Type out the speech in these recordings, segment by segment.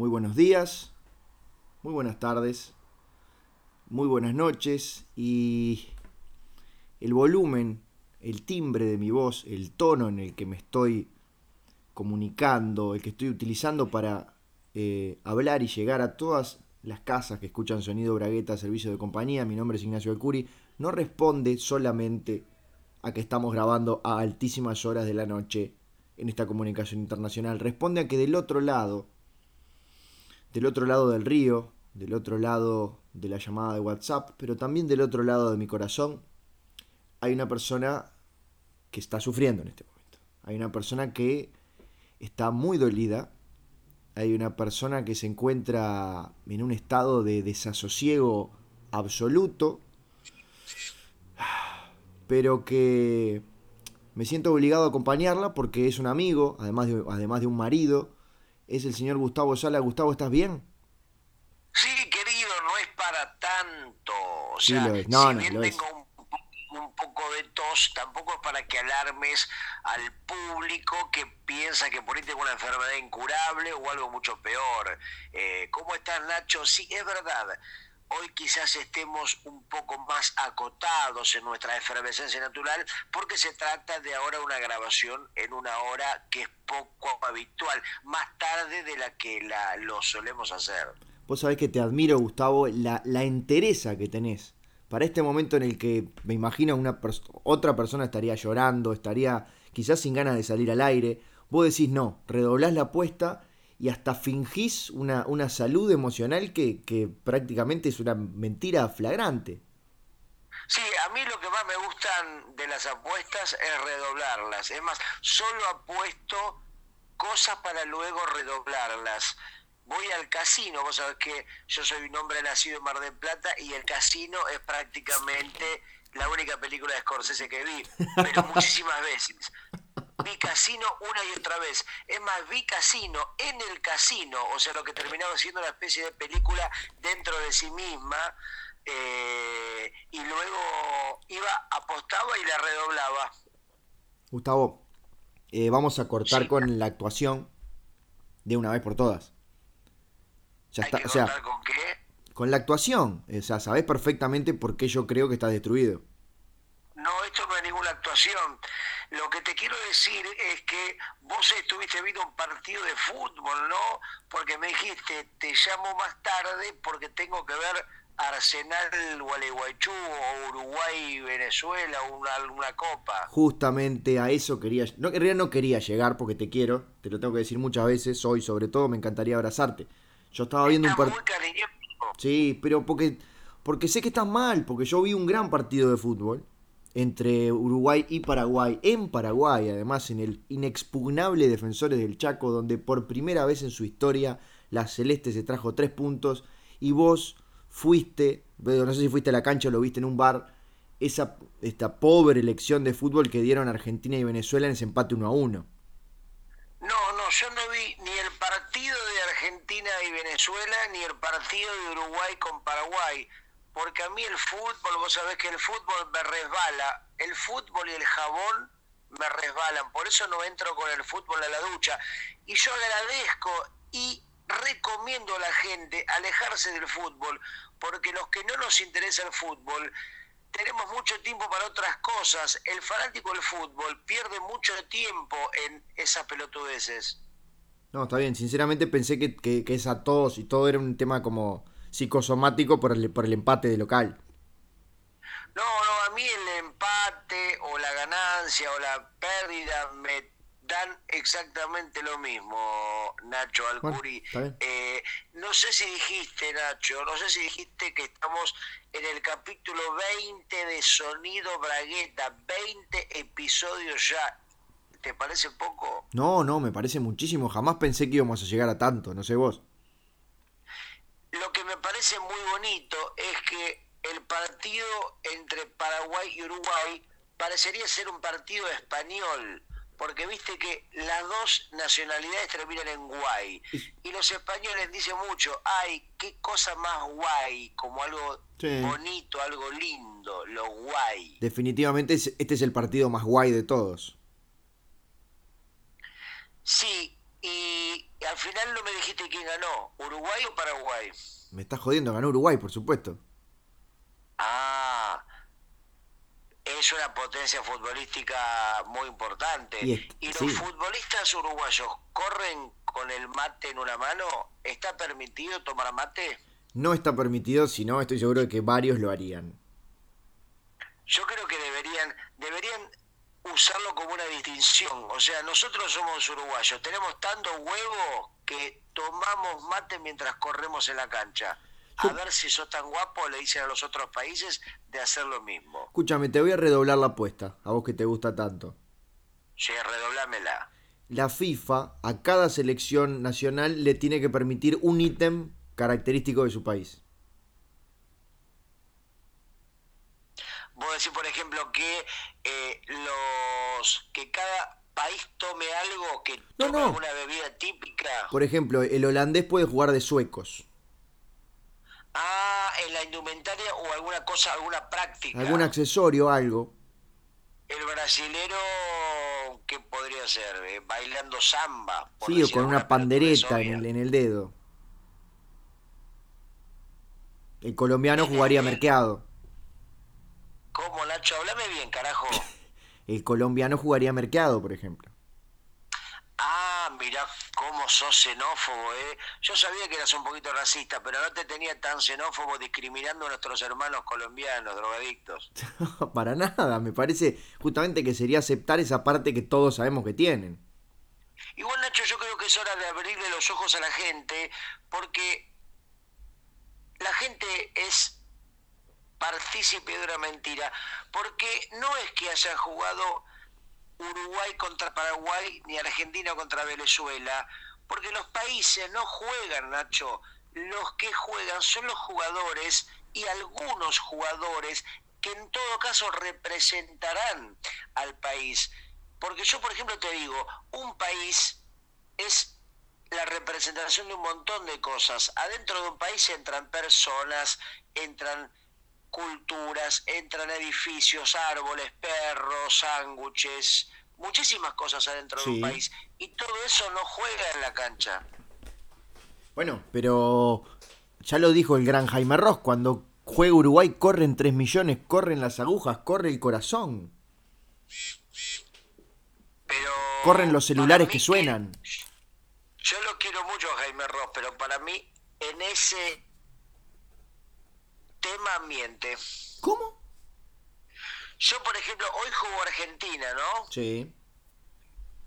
muy buenos días, muy buenas tardes, muy buenas noches y el volumen, el timbre de mi voz, el tono en el que me estoy comunicando, el que estoy utilizando para eh, hablar y llegar a todas las casas que escuchan sonido Bragueta, servicio de compañía, mi nombre es Ignacio Alcuri, no responde solamente a que estamos grabando a altísimas horas de la noche en esta comunicación internacional, responde a que del otro lado, del otro lado del río, del otro lado de la llamada de WhatsApp, pero también del otro lado de mi corazón, hay una persona que está sufriendo en este momento. Hay una persona que está muy dolida. Hay una persona que se encuentra en un estado de desasosiego absoluto, pero que me siento obligado a acompañarla porque es un amigo, además de, además de un marido. Es el señor Gustavo Sala. Gustavo, ¿estás bien? Sí, querido, no es para tanto. O Sí, sea, lo es. No, si no, bien lo es. tengo un, un poco de tos, tampoco es para que alarmes al público que piensa que por ahí tengo una enfermedad incurable o algo mucho peor. Eh, ¿Cómo estás, Nacho? Sí, es verdad. Hoy quizás estemos un poco más acotados en nuestra efervescencia natural porque se trata de ahora una grabación en una hora que es poco habitual, más tarde de la que la, lo solemos hacer. Vos sabés que te admiro, Gustavo, la, la entereza que tenés. Para este momento en el que me imagino una otra persona estaría llorando, estaría quizás sin ganas de salir al aire, vos decís no, redoblás la apuesta y hasta fingís una, una salud emocional que, que prácticamente es una mentira flagrante. Sí, a mí lo que más me gustan de las apuestas es redoblarlas. Es más, solo apuesto cosas para luego redoblarlas. Voy al casino, vos sabés que yo soy un hombre nacido en Mar del Plata y el casino es prácticamente la única película de Scorsese que vi, pero muchísimas veces. Vi casino una y otra vez. Es más, vi casino en el casino, o sea, lo que terminaba siendo una especie de película dentro de sí misma. eh, y luego iba, apostaba y la redoblaba. Gustavo, eh, vamos a cortar Sí. con la actuación de una vez por todas. Ya Hay está, que o sea, con qué. con la actuación, o sea, sabés perfectamente por qué yo creo que estás destruido. No, esto no es ninguna actuación. Lo que te quiero decir es que vos estuviste viendo un partido de fútbol, ¿no? Porque me dijiste, te llamo más tarde porque tengo que ver Arsenal Gualeguaychú o Uruguay Venezuela, una, una copa. Justamente a eso quería, no, en realidad no quería llegar porque te quiero, te lo tengo que decir muchas veces, hoy sobre todo me encantaría abrazarte. Yo estaba viendo un partido, sí, pero porque, porque sé que estás mal, porque yo vi un gran partido de fútbol entre Uruguay y Paraguay, en Paraguay, además en el inexpugnable Defensores del Chaco, donde por primera vez en su historia la Celeste se trajo tres puntos y vos fuiste, no sé si fuiste a la cancha o lo viste en un bar, esa esta pobre elección de fútbol que dieron Argentina y Venezuela en ese empate 1 a 1. No, no, yo no vi ni el partido de Argentina y Venezuela ni el partido de Uruguay con Paraguay, porque a mí el fútbol, vos sabés que el fútbol me resbala, el fútbol y el jabón me resbalan, por eso no entro con el fútbol a la ducha. Y yo agradezco y recomiendo a la gente alejarse del fútbol, porque los que no nos interesa el fútbol, tenemos mucho tiempo para otras cosas. El fanático del fútbol pierde mucho tiempo en esas pelotudeces. No, está bien, sinceramente pensé que, que, que es a todos y todo era un tema como psicosomático por el, por el empate de local. No, no, a mí el empate o la ganancia o la pérdida me dan exactamente lo mismo, Nacho Alcuri. Bueno. Eh, no sé si dijiste, Nacho, no sé si dijiste que estamos en el capítulo 20 de Sonido Bragueta, 20 episodios ya. ¿Te parece poco? No, no, me parece muchísimo. Jamás pensé que íbamos a llegar a tanto, no sé vos. Lo que me parece muy bonito es que el partido entre Paraguay y Uruguay parecería ser un partido español, porque viste que las dos nacionalidades terminan en guay. Y los españoles dicen mucho, ay, qué cosa más guay, como algo Sí. bonito, algo lindo, lo guay. Definitivamente es- este es el partido más guay de todos. Sí, y al final no me dijiste quién ganó, Uruguay o Paraguay. Me estás jodiendo, ganó Uruguay, por supuesto. Ah, es una potencia futbolística muy importante. Y, los futbolistas uruguayos corren con el mate en una mano. ¿Está permitido tomar mate? No está permitido, si no, estoy seguro de que varios lo harían. Yo creo que deberían, deberían usarlo como una distinción. O sea, nosotros somos uruguayos, tenemos tanto huevo que tomamos mate mientras corremos en la cancha. A ver si sos tan guapo, le dicen a los otros países, de hacer lo mismo. Escúchame, te voy a redoblar la apuesta, a vos que te gusta tanto. Sí, redoblámela. La FIFA a cada selección nacional le tiene que permitir un ítem característico de su país. Vos decís, por ejemplo, que eh, los que cada país tome algo que tome una bebida típica. Por ejemplo, el holandés puede jugar de suecos. Ah, en la indumentaria o alguna cosa, alguna práctica. Algún accesorio, algo. El brasilero, ¿qué podría ser? Eh, bailando samba. Sí, o con una pandereta en el, en el dedo. El colombiano jugaría mercado. ¿Cómo, Nacho? Háblame bien, carajo. El colombiano jugaría mercado, por ejemplo. Ah, mirá cómo sos xenófobo, ¿eh? Yo sabía que eras un poquito racista, pero no te tenía tan xenófobo discriminando a nuestros hermanos colombianos, drogadictos. para nada, me parece justamente que sería aceptar esa parte que todos sabemos que tienen. Igual, Nacho, yo creo que es hora de abrirle los ojos a la gente, porque la gente es partícipe de una mentira, porque no es que hayan jugado Uruguay contra Paraguay ni Argentina contra Venezuela, porque los países no juegan, Nacho, los que juegan son los jugadores y algunos jugadores que en todo caso representarán al país. Porque yo, por ejemplo, te digo, un país es la representación de un montón de cosas. Adentro de un país entran personas, entran culturas, entran edificios, árboles, perros, sándwiches, muchísimas cosas adentro de un país. Y todo eso no juega en la cancha. Bueno, pero ya lo dijo el gran Jaime Ross, cuando juega Uruguay corren 3 millones, corren las agujas, corre el corazón. Pero corren los celulares que suenan. yo lo quiero mucho Jaime Ross, pero para mí en ese tema miente. ¿Cómo? Yo, por ejemplo, hoy juego Argentina, ¿no? Sí.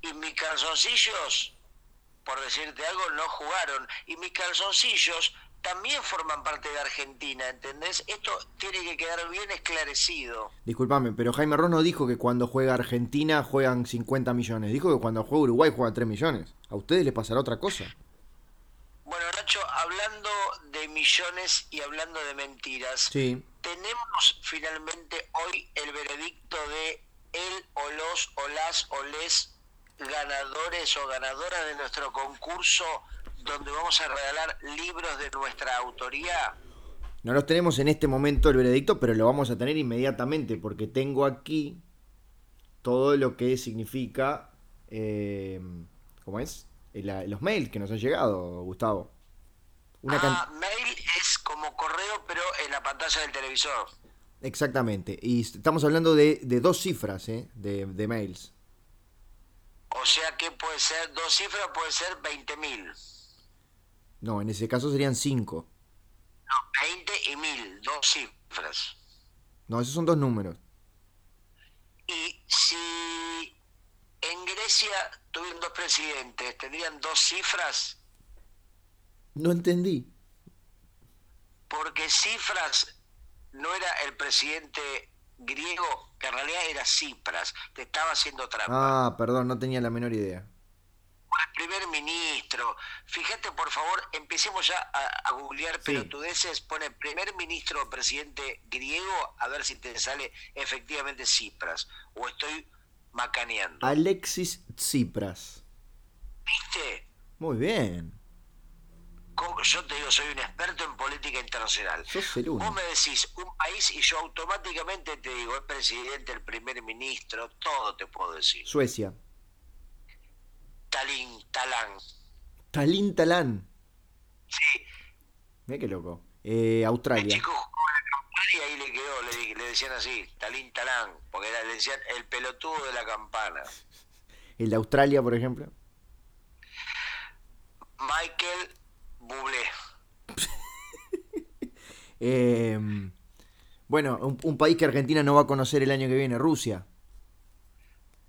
Y mis calzoncillos, por decirte algo, no jugaron. Y mis calzoncillos también forman parte de Argentina, ¿entendés? Esto tiene que quedar bien esclarecido. Disculpame, pero Jaime Ross no dijo que cuando juega Argentina juegan 50 millones. Dijo que cuando juega Uruguay juegan 3 millones. ¿A ustedes les pasará otra cosa? Bueno, Nacho, hablando de millones y hablando de mentiras, tenemos finalmente hoy el veredicto de el o los o las o les ganadores o ganadoras de nuestro concurso donde vamos a regalar libros de nuestra autoría. No los tenemos en este momento el veredicto, pero lo vamos a tener inmediatamente porque tengo aquí todo lo que significa, eh, ¿cómo es? los mails que nos han llegado, Gustavo. Ah, mail es como correo, pero en la pantalla del televisor. Exactamente. Y estamos hablando de, dos cifras ¿eh? de, mails. O sea que puede ser, dos cifras puede ser 20.000. No, en ese caso serían cinco. No, 20 y 1000, dos cifras. No, esos son dos números. Y si en Grecia tuvieron dos presidentes, ¿tendrían dos cifras? No entendí. Porque cifras no era el presidente griego, que en realidad era Cipras, te estaba haciendo trampa. Ah, perdón, no tenía la menor idea. El primer ministro, fíjate por favor, empecemos ya a, googlear pelotudeces, pone primer ministro o presidente griego, a ver si te sale efectivamente Cipras, o estoy macaneando. Alexis Tsipras. ¿Viste? Muy bien. Yo te digo, soy un experto en política internacional. Vos me decís un país y yo automáticamente te digo el presidente, el primer ministro, todo te puedo decir. Suecia. Talín, Talán. Talín Talán. Sí. Mira qué loco. Eh, Australia. El chico jugó la campana y ahí le quedó, le, le decían así, Talín Talán, porque era, le decían el pelotudo de la campana. El de Australia, por ejemplo. Michael Bublé. Eh, bueno, un, un país que Argentina no va a conocer el año que viene, Rusia.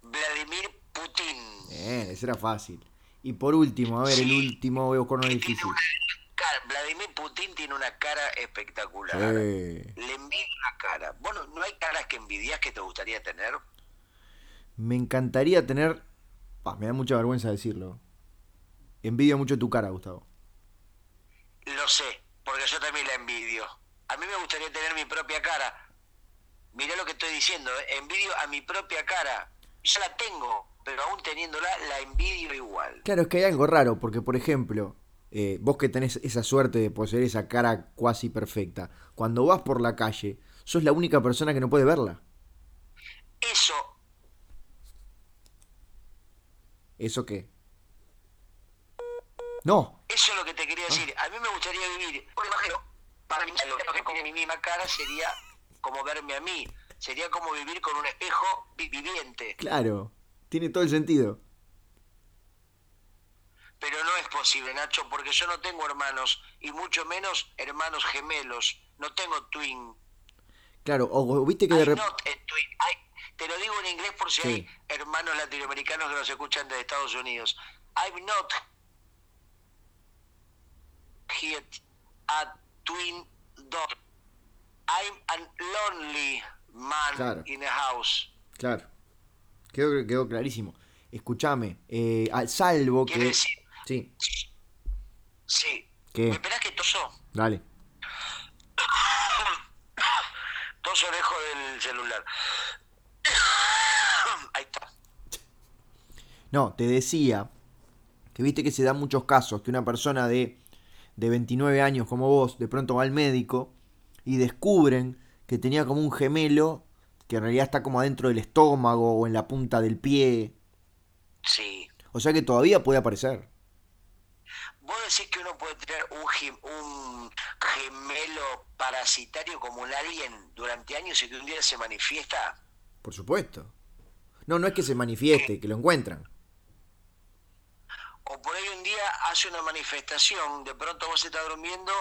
Vladimir Putin. Bien, ese era fácil. Y por último, a ver, el último, uno Que difícil. cara- Vladimir Putin tiene una cara espectacular. Sí. Le envidio la cara. Bueno, ¿no hay caras que envidias que te gustaría tener? Me encantaría tener. Pa, me da mucha vergüenza decirlo. Envidio mucho tu cara, Gustavo. Lo sé, porque yo también la envidio. A mí me gustaría tener mi propia cara. Mirá lo que estoy diciendo, ¿eh? envidio a mi propia cara. Yo la tengo, pero aún teniéndola, la envidio igual. Claro, es que hay algo raro, porque por ejemplo, eh, vos que tenés esa suerte de poseer esa cara cuasi perfecta, cuando vas por la calle, sos la única persona que no puede verla. Eso, ¿Eso qué? No, eso es lo que te quería decir. A mí me gustaría vivir, por imagino, para mí, lo que tiene mi misma cara sería como verme a mí. Sería como vivir con un espejo vi- viviente. claro, tiene todo el sentido. Pero no es posible, Nacho, porque yo no tengo hermanos, y mucho menos hermanos gemelos. No tengo twin. Claro, o viste que de repente... te lo digo en inglés por si Sí. hay hermanos latinoamericanos que nos escuchan desde Estados Unidos. I'm not here a twin dog. I'm a lonely man Claro. in a house. Claro, quedó, quedó clarísimo. Escúchame, eh, al salvo que... decir, Sí, sí. ¿Qué? ¿Me esperás que toso? dale. Toso lejos del celular. Ahí está. No, te decía que viste que se dan muchos casos que una persona de, de 29 años como vos de pronto va al médico y descubren que tenía como un gemelo que en realidad está como adentro del estómago o en la punta del pie. Sí. O sea que todavía puede aparecer. ¿Vos decís que uno puede tener un, gem- un gemelo parasitario como un alien durante años y que un día se manifiesta? Por supuesto. No, no es que se manifieste, que lo encuentran. O por ahí un día hace una manifestación, de pronto vos estás durmiendo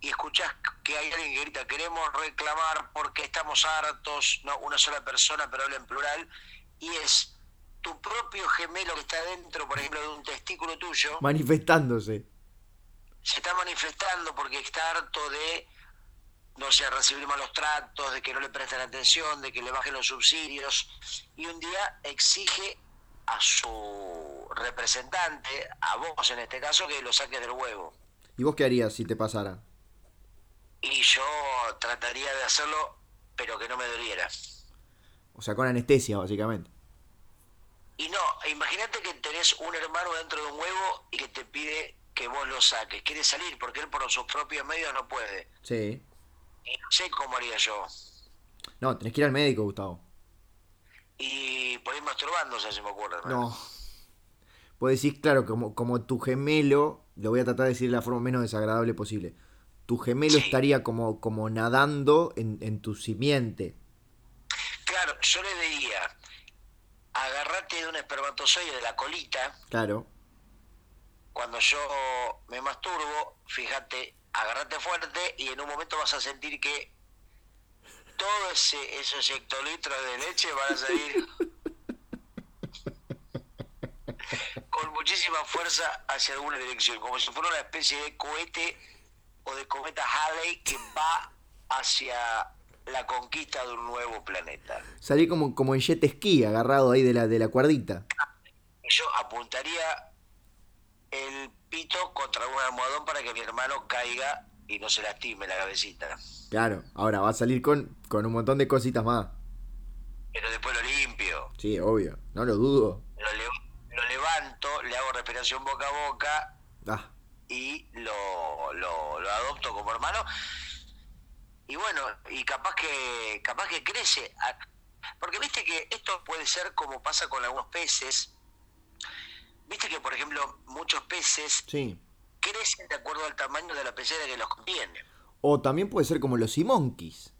y escuchás que hay alguien que grita, queremos reclamar porque estamos hartos, no una sola persona, pero habla en plural, y es tu propio gemelo que está dentro, por ejemplo, de un testículo tuyo, Manifestándose. se está manifestando porque está harto de, no sé, recibir malos tratos, de que no le presten atención, de que le bajen los subsidios, y un día exige a su representante, a vos en este caso, que lo saques del huevo. ¿Y vos qué harías si te pasara? Y yo trataría de hacerlo, pero que no me doliera. O sea, con anestesia, básicamente. Y no, imagínate que tenés un hermano dentro de un huevo y que te pide que vos lo saques. Quiere salir porque él por sus propios medios no puede. Sí. Y no sé cómo haría yo. No, tenés que ir al médico, Gustavo. Y por ir masturbándose, se me ocurre. No. Vos decís, claro, como, como tu gemelo, lo voy a tratar de decir de la forma menos desagradable posible. Tu gemelo Sí. estaría como, como nadando en, en tu simiente. Claro, yo le diría, agarrate de un espermatozoide de la colita, Claro. cuando yo me masturbo, fíjate, agarrate fuerte y en un momento vas a sentir que todos ese, esos hectolitros de leche van a salir con muchísima fuerza hacia alguna dirección, como si fuera una especie de cohete o de cometa Halley que va hacia la conquista de un nuevo planeta. Salí como, como en jet ski, agarrado ahí de la, de la cuerdita. Yo apuntaría el pito contra un almohadón para que mi hermano caiga y no se lastime la cabecita. Claro. Ahora va a salir con, con un montón de cositas más. Pero después lo limpio, Sí, obvio. No lo dudo. lo, le- lo levanto, le hago respiración boca a boca Ah, y lo, lo, lo adopto como hermano. Y bueno, y capaz que, capaz que crece. A- Porque viste que esto puede ser como pasa con algunos peces. Viste que, por ejemplo, muchos peces Sí. Crecen de acuerdo al tamaño de la pecera que los contiene. O también puede ser como los Simonkeys.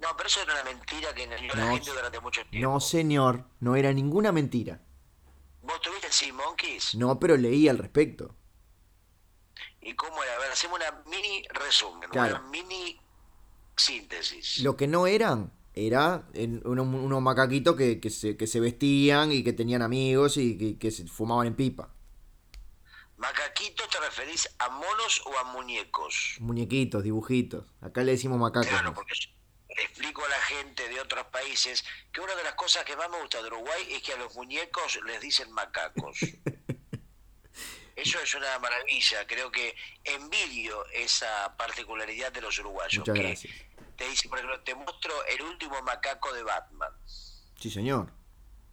No, pero eso era una mentira que engañó a la No, gente durante mucho tiempo. No, señor, no era ninguna mentira. ¿Vos tuviste Monkeys? No, pero leí al respecto. ¿Y cómo era? A ver, hacemos una mini resumen, Claro. una mini síntesis. Lo que no eran era en- unos, unos macaquitos que, que se, que se vestían y que tenían amigos y que, que se fumaban en pipa. ¿Macaquitos te referís a monos o a muñecos? Muñequitos, dibujitos. Acá le decimos macacos. Claro, porque yo le explico a la gente de otros países que una de las cosas que más me gusta de Uruguay es que a los muñecos les dicen macacos. Eso es una maravilla, creo que envidio esa particularidad de los uruguayos. Muchas que gracias. Te dice, por ejemplo, te muestro el último macaco de Batman. Sí, señor.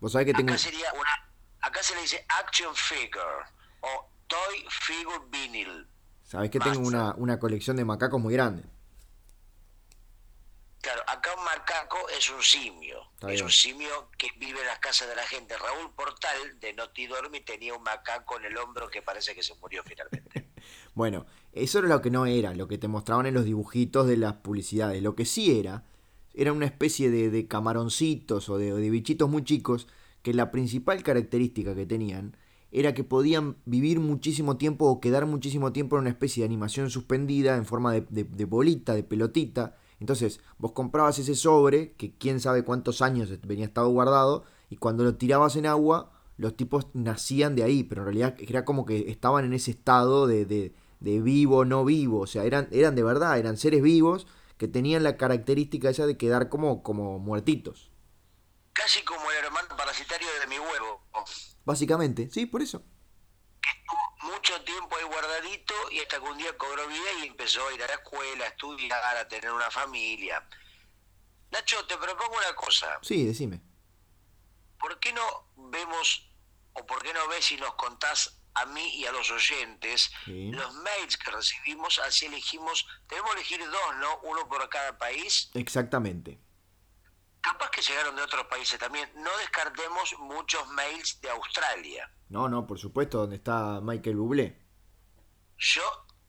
Vos sabés que tengo... Acá sería una, acá se le dice action figure o toy figure vinyl. Sabés que tengo una, una colección de macacos muy grande. Claro, acá un macaco es un simio. Está es bien. un simio que vive en las casas de la gente. Raúl Portal, de Noti Dormi, tenía un macaco en el hombro que parece que se murió finalmente. Bueno, eso era lo que no era, lo que te mostraban en los dibujitos de las publicidades. Lo que sí era, era una especie de, de camaroncitos o de, o de bichitos muy chicos que la principal característica que tenían era que podían vivir muchísimo tiempo o quedar muchísimo tiempo en una especie de animación suspendida en forma de, de- bolita, de pelotita. Entonces, vos comprabas ese sobre, que quién sabe cuántos años venía estado guardado, y cuando lo tirabas en agua, los tipos nacían de ahí, pero en realidad era como que estaban en ese estado de, de, de vivo, no vivo, o sea, eran, eran de verdad, eran seres vivos que tenían la característica esa de quedar como, como muertitos. Casi como el hermano parasitario de mi huevo. Básicamente, sí, por eso. Mucho tiempo ahí guardadito y hasta que un día cobró vida y empezó a ir a la escuela, a estudiar, a tener una familia. Nacho, te propongo una cosa. Sí, decime. ¿por qué no vemos o por qué no ves y nos contás a mí y a los oyentes Sí. los mails que recibimos? Así elegimos, debemos elegir dos, ¿no? Uno por cada país. Exactamente. Capaz que llegaron de otros países también. No descartemos muchos mails de Australia. No, no, por supuesto, donde está Michael Bublé. Yo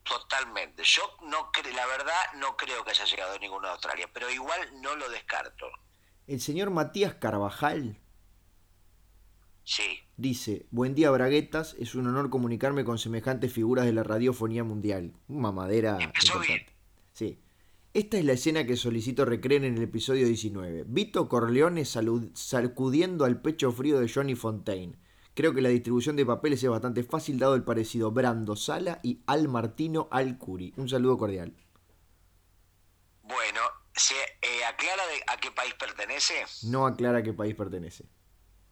totalmente. Yo no cre la verdad no creo que haya llegado ninguno de Australia, pero igual no lo descarto. El señor Matías Carvajal Sí. dice, buen día Braguetas, es un honor comunicarme con semejantes figuras de la radiofonía mundial. Mamadera Empezó importante. Sí. Esta es la escena que solicito recreen en el episodio 19. Vito Corleone sacudiendo al pecho frío de Johnny Fontaine. Creo que la distribución de papeles es bastante fácil dado el parecido Brando Sala y Al Martino Al Curi. Un saludo cordial. Bueno, ¿se eh, aclara de a qué país pertenece? No aclara a qué país pertenece.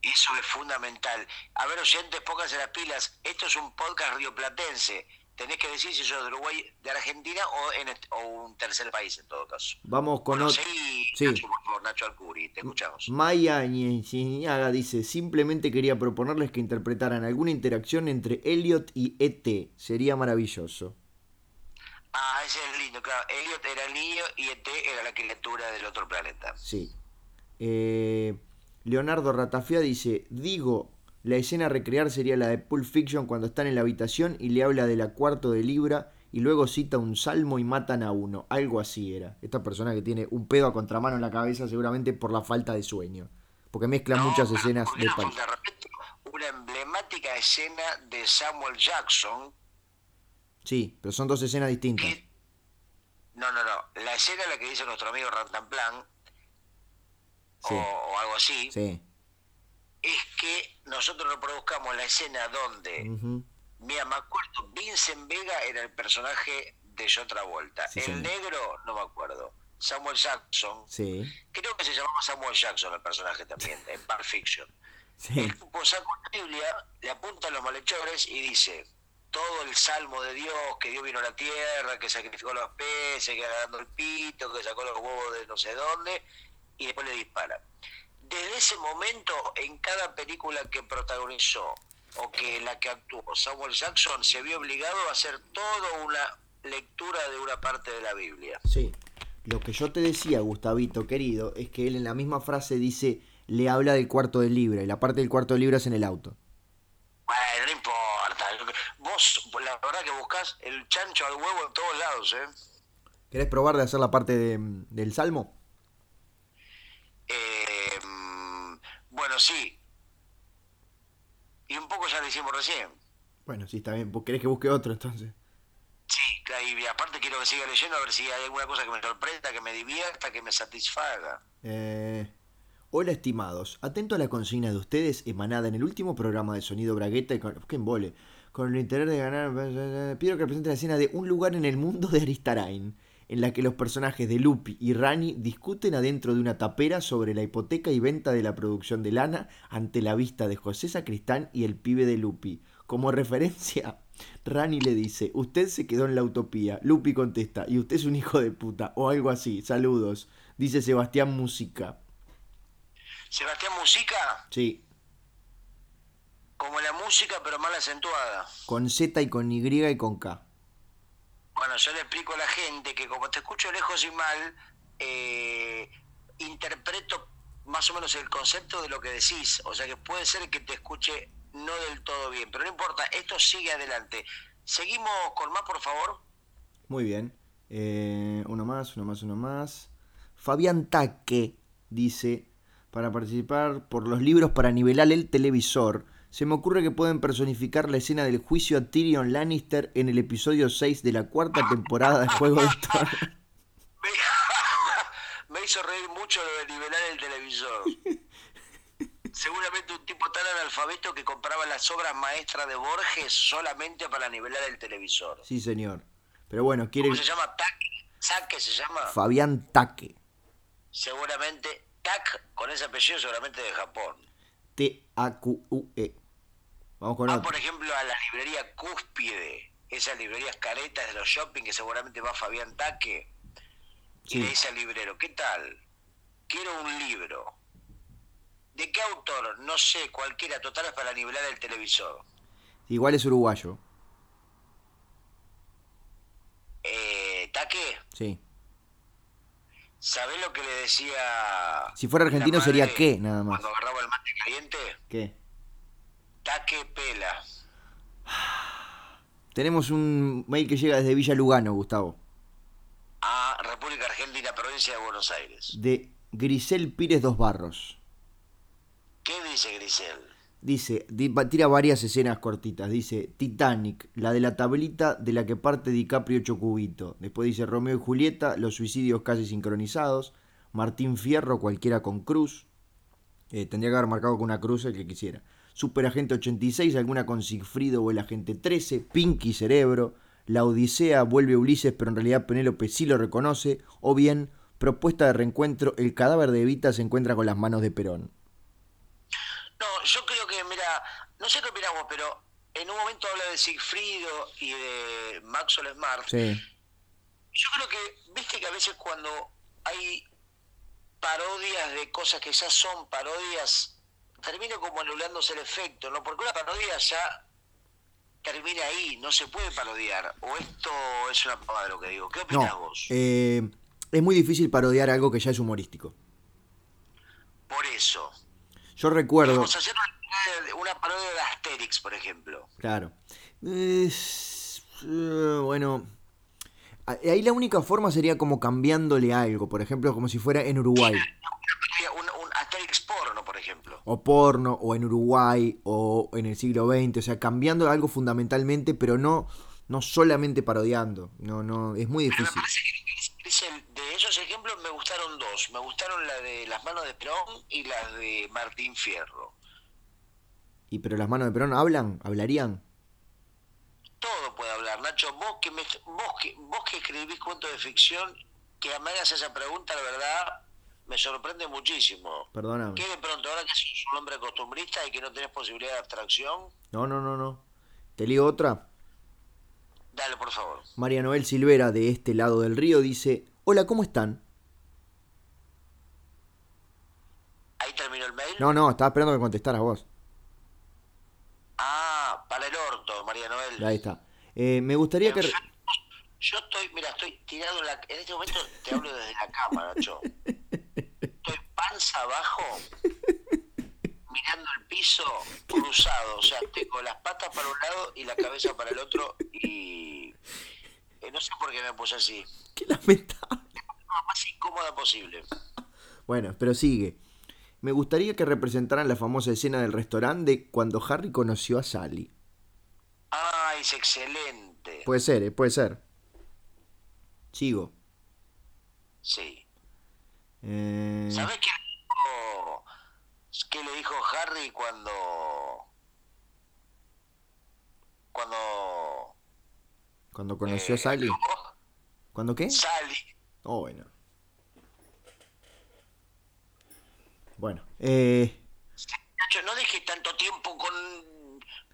Eso es fundamental. A ver, oyentes, pónganse las pilas. Esto es un podcast rioplatense. Tenés que decir si sos de Uruguay, de Argentina o, en o un tercer país en todo caso. Vamos con Bueno, otro. seguí, Sí. Nacho, por Nacho Alcuri, te escuchamos. Maya Ñeñaga dice, simplemente quería proponerles que interpretaran alguna interacción entre Elliot y ET. Sería maravilloso. Ah, ese es lindo, claro. Elliot era el niño y ET era la criatura del otro planeta. Sí. Eh, Leonardo Ratafia dice, digo, la escena a recrear sería la de Pulp Fiction cuando están en la habitación y le habla de la cuarto de libra y luego cita un salmo y matan a uno. Algo así era. Esta persona que tiene un pedo a contramano en la cabeza seguramente por la falta de sueño. Porque mezcla No, muchas escenas pal- de repente, una emblemática escena de Samuel Jackson. Sí, pero son dos escenas distintas. No, no, no. La escena la que dice nuestro amigo Rantanplan, Sí. o, o algo así, Sí. Es que nosotros reproduzcamos la escena donde, Ujú. mira, me acuerdo, Vincent Vega era el personaje de John Travolta. Sí, el señor. negro, no me acuerdo. Samuel Jackson, Sí. creo que se llamaba Samuel Jackson el personaje también, en Pulp Fiction. Sí. El tipo saca una Biblia, le apunta a los malhechores y dice todo el salmo de Dios, que Dios vino a la tierra, que sacrificó a los peces, que dando el pito, que sacó los huevos de no sé dónde, y después le dispara. Desde ese momento, en cada película que protagonizó o que la que actuó Samuel Jackson, se vio obligado a hacer toda una lectura de una parte de la Biblia. Sí. Lo que yo te decía, Gustavito, querido, es que él en la misma frase dice, le habla del cuarto de libra, y la parte del cuarto de libra es en el auto. Bueno, no importa. Vos, la verdad que buscas el chancho al huevo en todos lados, ¿eh? ¿Querés probar de hacer la parte de, del salmo? Eh, bueno, sí. Y un poco ya lo hicimos recién. Bueno, sí, está bien. ¿Vos querés que busque otro entonces? Sí, y aparte quiero que siga leyendo a ver si hay alguna cosa que me sorprenda, que me divierta, que me satisfaga. Eh, hola estimados, atento a la consigna de ustedes emanada en el último programa de Sonido Bragueta y con, ¿qué embole? Con el interés de ganar, pido que represente la escena de Un lugar en el mundo de Aristarain en la que los personajes de Lupi y Rani discuten adentro de una tapera sobre la hipoteca y venta de la producción de lana ante la vista de José Sacristán y el pibe de Lupi. Como referencia, Rani le dice, usted se quedó en la utopía. Lupi contesta, y usted es un hijo de puta, o algo así. Saludos. Dice Sebastián Música. ¿Sebastián Música? Sí. Como la música, pero mal acentuada. Con Z y con Y y con K. Bueno, yo le explico a la gente que como te escucho lejos y mal, eh, interpreto más o menos el concepto de lo que decís. O sea que puede ser que te escuche no del todo bien, pero no importa, esto sigue adelante. Seguimos con más, por favor. Muy bien. Eh, uno más, uno más, uno más. Fabián Taque dice, para participar por los libros para nivelar el televisor, se me ocurre que pueden personificar la escena del juicio a Tyrion Lannister en el episodio 6 de la cuarta temporada de Juego de Tronos. me hizo reír mucho lo de nivelar el televisor. Seguramente un tipo tan analfabeto que compraba las obras maestras de Borges solamente para nivelar el televisor. Sí, señor. Pero bueno, quiere... ¿Cómo se llama? ¿Taque? se llama? Fabián Taque. Seguramente, Tac, con ese apellido, seguramente de Japón. T-A-Q-U-E. Vamos con Va, por ejemplo, a la librería Cúspide, esas librerías caretas de los shopping que seguramente va Fabián Taque, y le dice al librero, ¿qué tal? Quiero un libro. ¿De qué autor? No sé, cualquiera, total es para nivelar el televisor. Igual es uruguayo. Eh, ¿Taque? Sí. ¿Sabés lo que le decía... Si fuera argentino sería qué, nada más. Cuando agarraba el mate caliente. ¿Qué? Taque Pela. Tenemos un mail que llega desde Villa Lugano, Gustavo. A República Argentina, provincia de Buenos Aires. De Grisel Pires Dos Barros. ¿Qué dice Grisel? Dice, tira varias escenas cortitas. Dice Titanic, la de la tablita de la que parte DiCaprio Chocubito. Después dice Romeo y Julieta, los suicidios casi sincronizados. Martín Fierro, cualquiera con cruz. Eh, tendría que haber marcado con una cruz el que quisiera. Superagente 86, alguna con Sigfrido o el Agente 13, Pinky Cerebro, La Odisea vuelve Ulises pero en realidad Penélope sí lo reconoce, o bien Propuesta de reencuentro, el cadáver de Evita se encuentra con las manos de Perón. No, yo creo que, mira, no sé qué opinamos, pero en un momento habla de Sigfrido y de Maxwell Smart. Sí. Yo creo que, viste que a veces cuando hay parodias de cosas que ya son parodias termina como anulándose el efecto, ¿no? Porque una parodia ya termina ahí, no se puede parodiar. O esto es una pavada lo que digo. ¿Qué opinas vos? Eh, es muy difícil parodiar algo que ya es humorístico. Por eso. Yo recuerdo. Vamos a hacer una, parodia de Asterix, por ejemplo. Claro. Eh, bueno. Ahí la única forma sería como cambiándole algo, por ejemplo, como si fuera en Uruguay ejemplo. O porno, o en Uruguay, o en el siglo XX, o sea, cambiando algo fundamentalmente, pero no, no solamente parodiando. No, no, es muy difícil. de esos ejemplos me gustaron dos. Me gustaron la de las manos de Perón y las de Martín Fierro. ¿Y pero las manos de Perón hablan? ¿Hablarían? Todo puede hablar, Nacho. Vos que, me, vos que, vos que escribís cuentos de ficción, que me hagas esa pregunta, la verdad, me sorprende muchísimo. Perdóname. ¿Qué de pronto ahora que sos un hombre costumbrista y que no tenés posibilidad de abstracción? No, no, no, no. ¿Te lío otra? Dale, por favor. María Noel Silvera, de este lado del río, dice: Hola, ¿cómo están? ¿Ahí terminó el mail? No, no, estaba esperando que contestaras vos. Ah, para el orto, María Noel. Ahí está. Eh, me gustaría que. Yo estoy, mira, estoy tirado en la. En este momento te hablo desde la cámara, yo. Panza abajo, mirando el piso cruzado, o sea, tengo las patas para un lado y la cabeza para el otro y eh, no sé por qué me puse así. Qué lamentable. Lo más incómoda posible. Bueno, pero sigue. Me gustaría que representaran la famosa escena del restaurante cuando Harry conoció a Sally. Ah, es excelente. Puede ser, ¿eh? puede ser. Sigo. Sí. Eh, ¿Sabés qué le, dijo, qué le dijo Harry cuando... Cuando... cuando conoció a eh, Sally. actuó ¿Cuándo qué? Sally. Oh, bueno. Bueno. Eh, no dejes tanto tiempo con...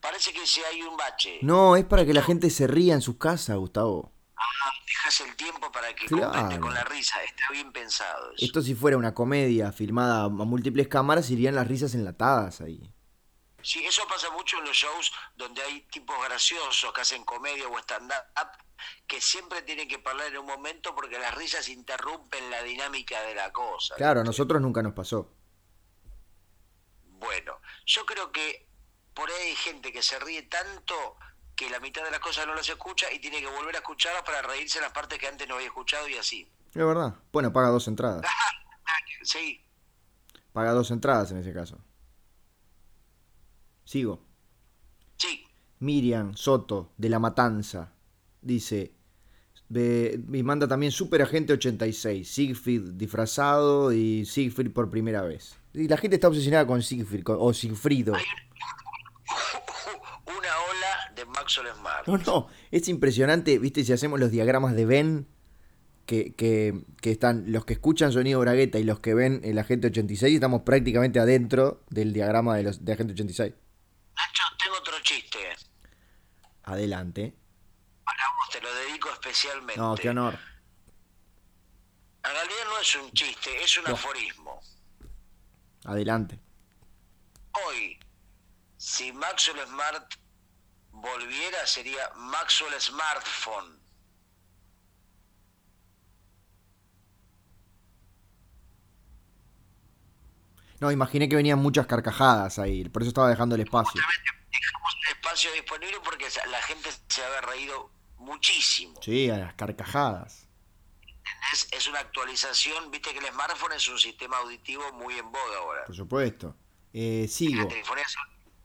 Parece que si hay un bache. no, es para que la gente se ría en sus casas, Gustavo. Ah, dejas el tiempo para que Claro. con la risa. Está bien pensado eso. Esto si fuera una comedia filmada a múltiples cámaras, irían las risas enlatadas ahí. Sí, eso pasa mucho en los shows donde hay tipos graciosos que hacen comedia o stand-up que siempre tienen que hablar en un momento porque las risas interrumpen la dinámica de la cosa. Claro, a nosotros nunca nos pasó. Bueno, yo creo que por ahí hay gente que se ríe tanto que la mitad de las cosas no las escucha y tiene que volver a escucharlas para reírse en las partes que antes no había escuchado y así. Es verdad. Bueno, paga dos entradas. Sí, Paga dos entradas en ese caso. Sigo. sí. Miriam Soto, de La Matanza, dice, ve- y manda también Super Agente 86, Siegfried disfrazado y Siegfried por primera vez. Y la gente está obsesionada con Siegfried, con- o Siegfriedo. Ola de Maxwell Smart. No, no, es impresionante, viste, si hacemos los diagramas de Ben, que, que, que están los que escuchan sonido Bragueta y los que ven el Agente 86, estamos prácticamente adentro del diagrama de, los, de Agente 86. Nacho, tengo otro chiste. Adelante. Para vos te lo dedico especialmente. No, qué honor. En realidad no es un chiste, es un No. aforismo. Adelante. Hoy, si Maxwell Smart volviera, sería Maxwell Smartphone. No, imaginé que venían muchas carcajadas ahí, por eso estaba dejando el espacio. Dejamos el espacio disponible porque la gente se había reído muchísimo. Sí, a las carcajadas. Es, es una actualización, viste que el smartphone es un sistema auditivo muy en boga ahora. Por supuesto. Eh, sigo,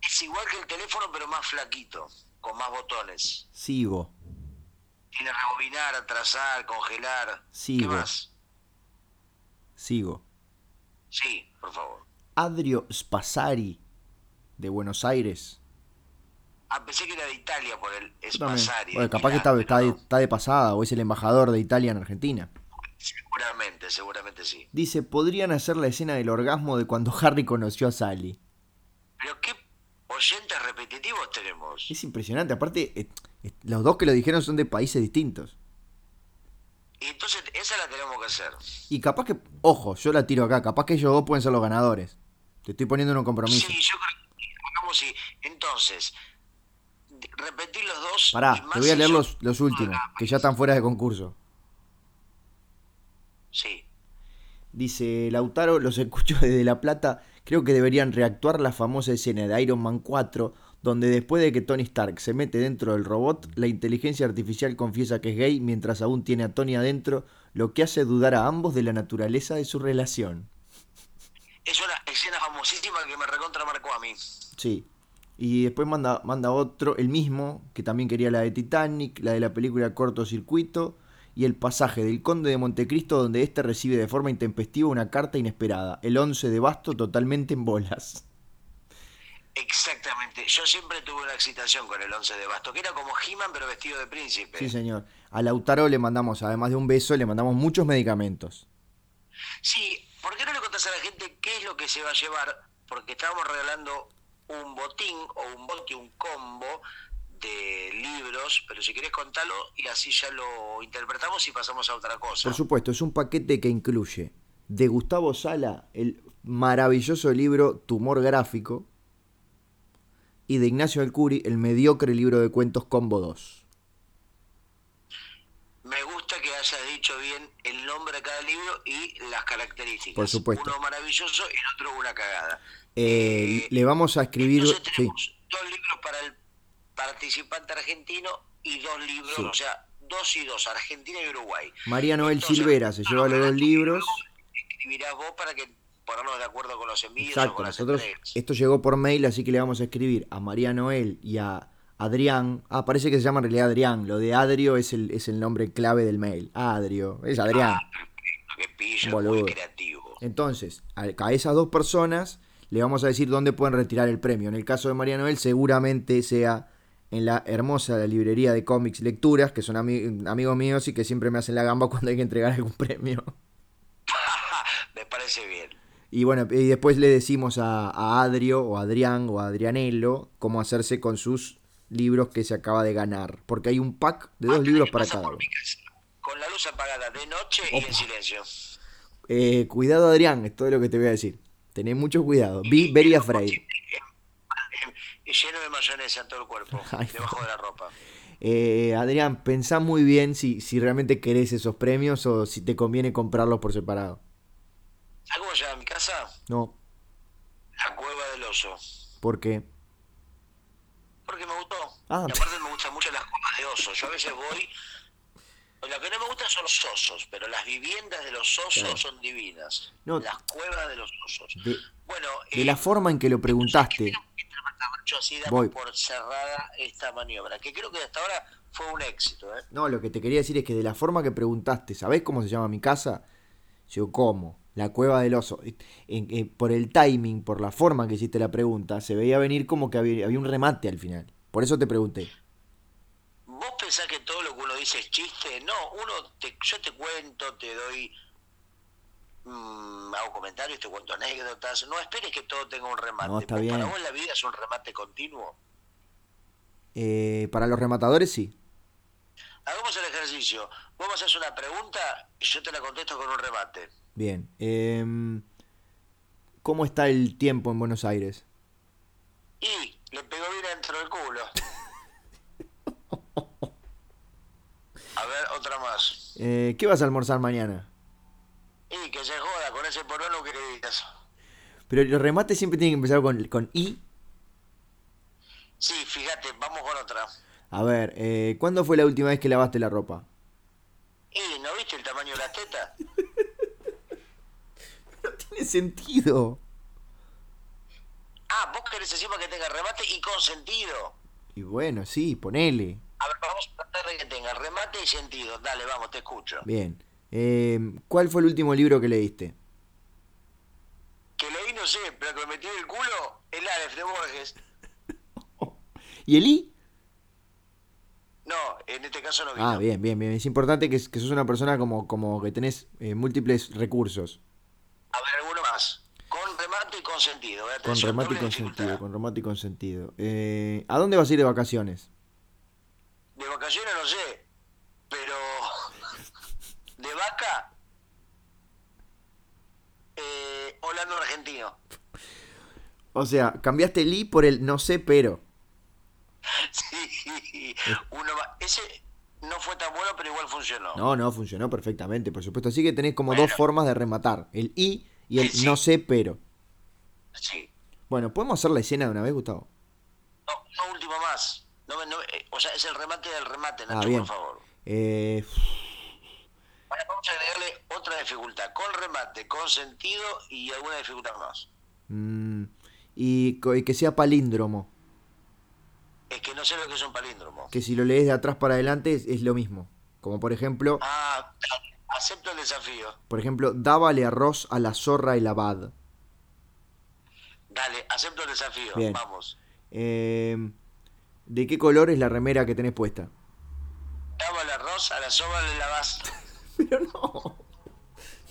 es igual que el teléfono, pero más flaquito, con más botones. sigo, Tiene rebobinar, atrasar, congelar. Sigo. ¿Qué más? sigo. Sí, por favor. Adrio Spasari, de Buenos Aires. Ah, pensé que era de Italia por el. Spasari. Bueno, capaz que está, está de, está de pasada o es el embajador de Italia en Argentina. Seguramente, seguramente sí. Dice, podrían hacer la escena del orgasmo de cuando Harry conoció a Sally. Pero qué oyentes repetitivos tenemos. Es impresionante, aparte, eh, eh, los dos que lo dijeron son de países distintos. Y entonces esa la tenemos que hacer. Y capaz que, ojo, yo la tiro acá, capaz que ellos dos pueden ser los ganadores. Te estoy poniendo en un compromiso. Sí, yo creo que. Entonces, repetir los dos. Pará, te voy a leer los, los últimos, que ya están fuera de concurso. Sí. Dice Lautaro, los escucho desde La Plata. Creo que deberían reactuar la famosa escena de Iron Man 4, donde después de que Tony Stark se mete dentro del robot, la inteligencia artificial confiesa que es gay mientras aún tiene a Tony adentro, lo que hace dudar a ambos de la naturaleza de su relación. Es una escena famosísima que me recontra marcó a mí. Sí. Y después manda, manda otro, el mismo, que también quería la de Titanic, la de la película Cortocircuito, y el pasaje del Conde de Montecristo donde éste recibe de forma intempestiva una carta inesperada, el 11 de basto totalmente en bolas. Exactamente. Yo siempre tuve una excitación con el 11 de basto, que era como He-Man pero vestido de príncipe. Sí, señor. A Lautaro le mandamos, además de un beso, le mandamos muchos medicamentos. Sí, ¿por qué no le contás a la gente qué es lo que se va a llevar? Porque estábamos regalando un botín o un bote, un combo de libros, pero si querés contarlo y así ya lo interpretamos y pasamos a otra cosa. Por supuesto, es un paquete que incluye de Gustavo Sala el maravilloso libro Tumor Gráfico y de Ignacio Alcuri el mediocre libro de cuentos Combo 2. Me gusta que hayas dicho bien el nombre de cada libro y las características. Por supuesto. Uno maravilloso y el otro una cagada. Eh, le vamos a escribir... Entonces Sí, tenemos dos libros para el participante argentino y dos libros, Sí. o sea, dos y dos, Argentina y Uruguay. María Noel Entonces, Silvera se lleva los dos libros. Escribirás vos para que ponernos de acuerdo con los envíos o Exacto, con las nosotros, esto llegó por mail, así que le vamos a escribir a María Noel y a Adrián. Ah, parece que se llama en realidad Adrián. Lo de Adrio es el, es el nombre clave del mail. Adrio, es Adrián. Que pillo, Boludo. muy creativo. Entonces, a, a esas dos personas le vamos a decir dónde pueden retirar el premio. En el caso de María Noel, seguramente sea en la hermosa librería de cómics Lecturas, que son ami- amigos míos y que siempre me hacen la gamba cuando hay que entregar algún premio. Me parece bien. Y bueno, y después le decimos a, a Adrio o Adrián o Adrianello cómo hacerse con sus libros que se acaba de ganar. Porque hay un pack de dos libros para cada uno. Con la luz apagada de noche y en silencio. Eh, cuidado Adrián, es todo lo que te voy a decir. Tené mucho cuidado. Be very afraid. Lleno de mayonesa en todo el cuerpo, Ay, debajo de la ropa. Eh, Adrián, pensá muy bien si, si realmente querés esos premios o si te conviene comprarlos por separado. ¿Sabes cómo se llama mi casa? No, La Cueva del Oso. ¿por qué? Porque me gustó. Ah. Y aparte me gustan mucho las cuevas de osos. Yo a veces voy. Lo que no me gusta son los osos, pero las viviendas de los osos Claro. son divinas. No. Las cuevas de los osos. De, Bueno, de eh, la forma en que lo preguntaste, Matarracho, así damos Voy. por cerrada esta maniobra, que creo que hasta ahora fue un éxito. ¿eh? no, lo que te quería decir es que de la forma que preguntaste, ¿sabés cómo se llama mi casa? Yo, ¿cómo? La cueva del oso. En- en- por el timing, por la forma que hiciste la pregunta, se veía venir como que había, había un remate al final. Por eso te pregunté. ¿Vos pensás que todo lo que uno dice es chiste? No, uno te, yo te cuento, te doy, mm, hago comentarios, te cuento anécdotas. No esperes que todo tenga un remate. No, está ¿Vos- bien. ¿Para vos la vida es un remate continuo? Eh, para los rematadores, sí. Hagamos el ejercicio. Vos me haces una pregunta y yo te la contesto con un remate. Bien. Em, ¿Cómo está el tiempo en Buenos Aires? Y le pegó bien dentro del culo. A ver, otra más. Eh, ¿Qué vas a almorzar mañana? Y que se joda con ese porono que le digas. Pero los remates siempre tienen que empezar con, con I. Sí, fíjate, vamos con otra. A ver, eh, ¿cuándo fue la última vez que lavaste la ropa? Y, ¿no viste el tamaño de la teta? No tiene sentido. Ah, vos querés encima que tenga remate y con sentido. Y bueno, sí, ponele. A ver, vamos a tratar de que tenga remate y sentido. Dale, vamos, te escucho. Bien. Em, ¿Cuál fue el último libro que leíste? Que leí, no sé, pero que me metí el culo, el Aleph de Borges. ¿Y el I? No, en este caso no vino. Ah, bien, bien, bien. Es importante que, que sos una persona como, como que tenés eh, múltiples recursos. A ver, alguno más. Con remate y con sentido. eh, Con remate y con sentido, con remate y con sentido. Eh, ¿A dónde vas a ir de vacaciones? De vacaciones no sé, pero de vaca, eh, Holanda argentino. O sea, cambiaste el I por el no sé, pero. Sí, uno más. Ese no fue tan bueno, pero igual funcionó. No, no, funcionó perfectamente, por supuesto. Así que tenés como dos formas de rematar. El I y el Sí, no sé, pero. Sí. Bueno, ¿podemos hacer la escena de una vez, Gustavo? No, no último más. No, eh, o sea, es el remate del remate, Nacho, Ah, bien. por favor. Eh, vamos a agregarle otra dificultad, con remate, con sentido y alguna dificultad más. mm, y, que sea palíndromo. Es que no sé lo que es un palíndromo. Que si lo lees de atrás para adelante es, es lo mismo. Como por ejemplo, Ah, acepto el desafío. por ejemplo, dábale arroz a la zorra el abad. Dale, acepto el desafío. Bien. Vamos. Eh, ¿De qué color es la remera que tenés puesta? Daba el arroz, a la soba le lavas. Pero no.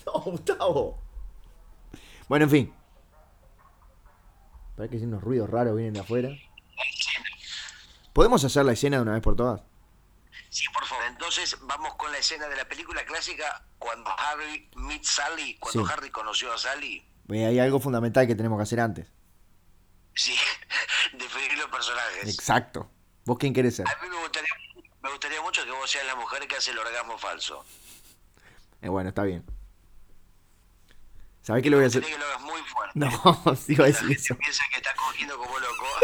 No, Gustavo. Bueno, en fin. Parece que hay unos ruidos raros vienen de afuera. ¿Podemos hacer la escena de una vez por todas? Sí, por favor. Entonces vamos con la escena de la película clásica cuando Harry meet Sally, cuando Sí. Harry conoció a Sally. Eh, Hay algo fundamental que tenemos que hacer antes. Sí, definir los personajes. Exacto. ¿Vos quién querés ser? A mí me gustaría, me gustaría mucho que vos seas la mujer que hace el orgasmo falso. Eh, bueno, está bien. ¿Sabés qué lo voy a hacer? Tenés que lo hagas muy fuerte. No, sí iba a decir eso. piensa que está cogiendo como loco.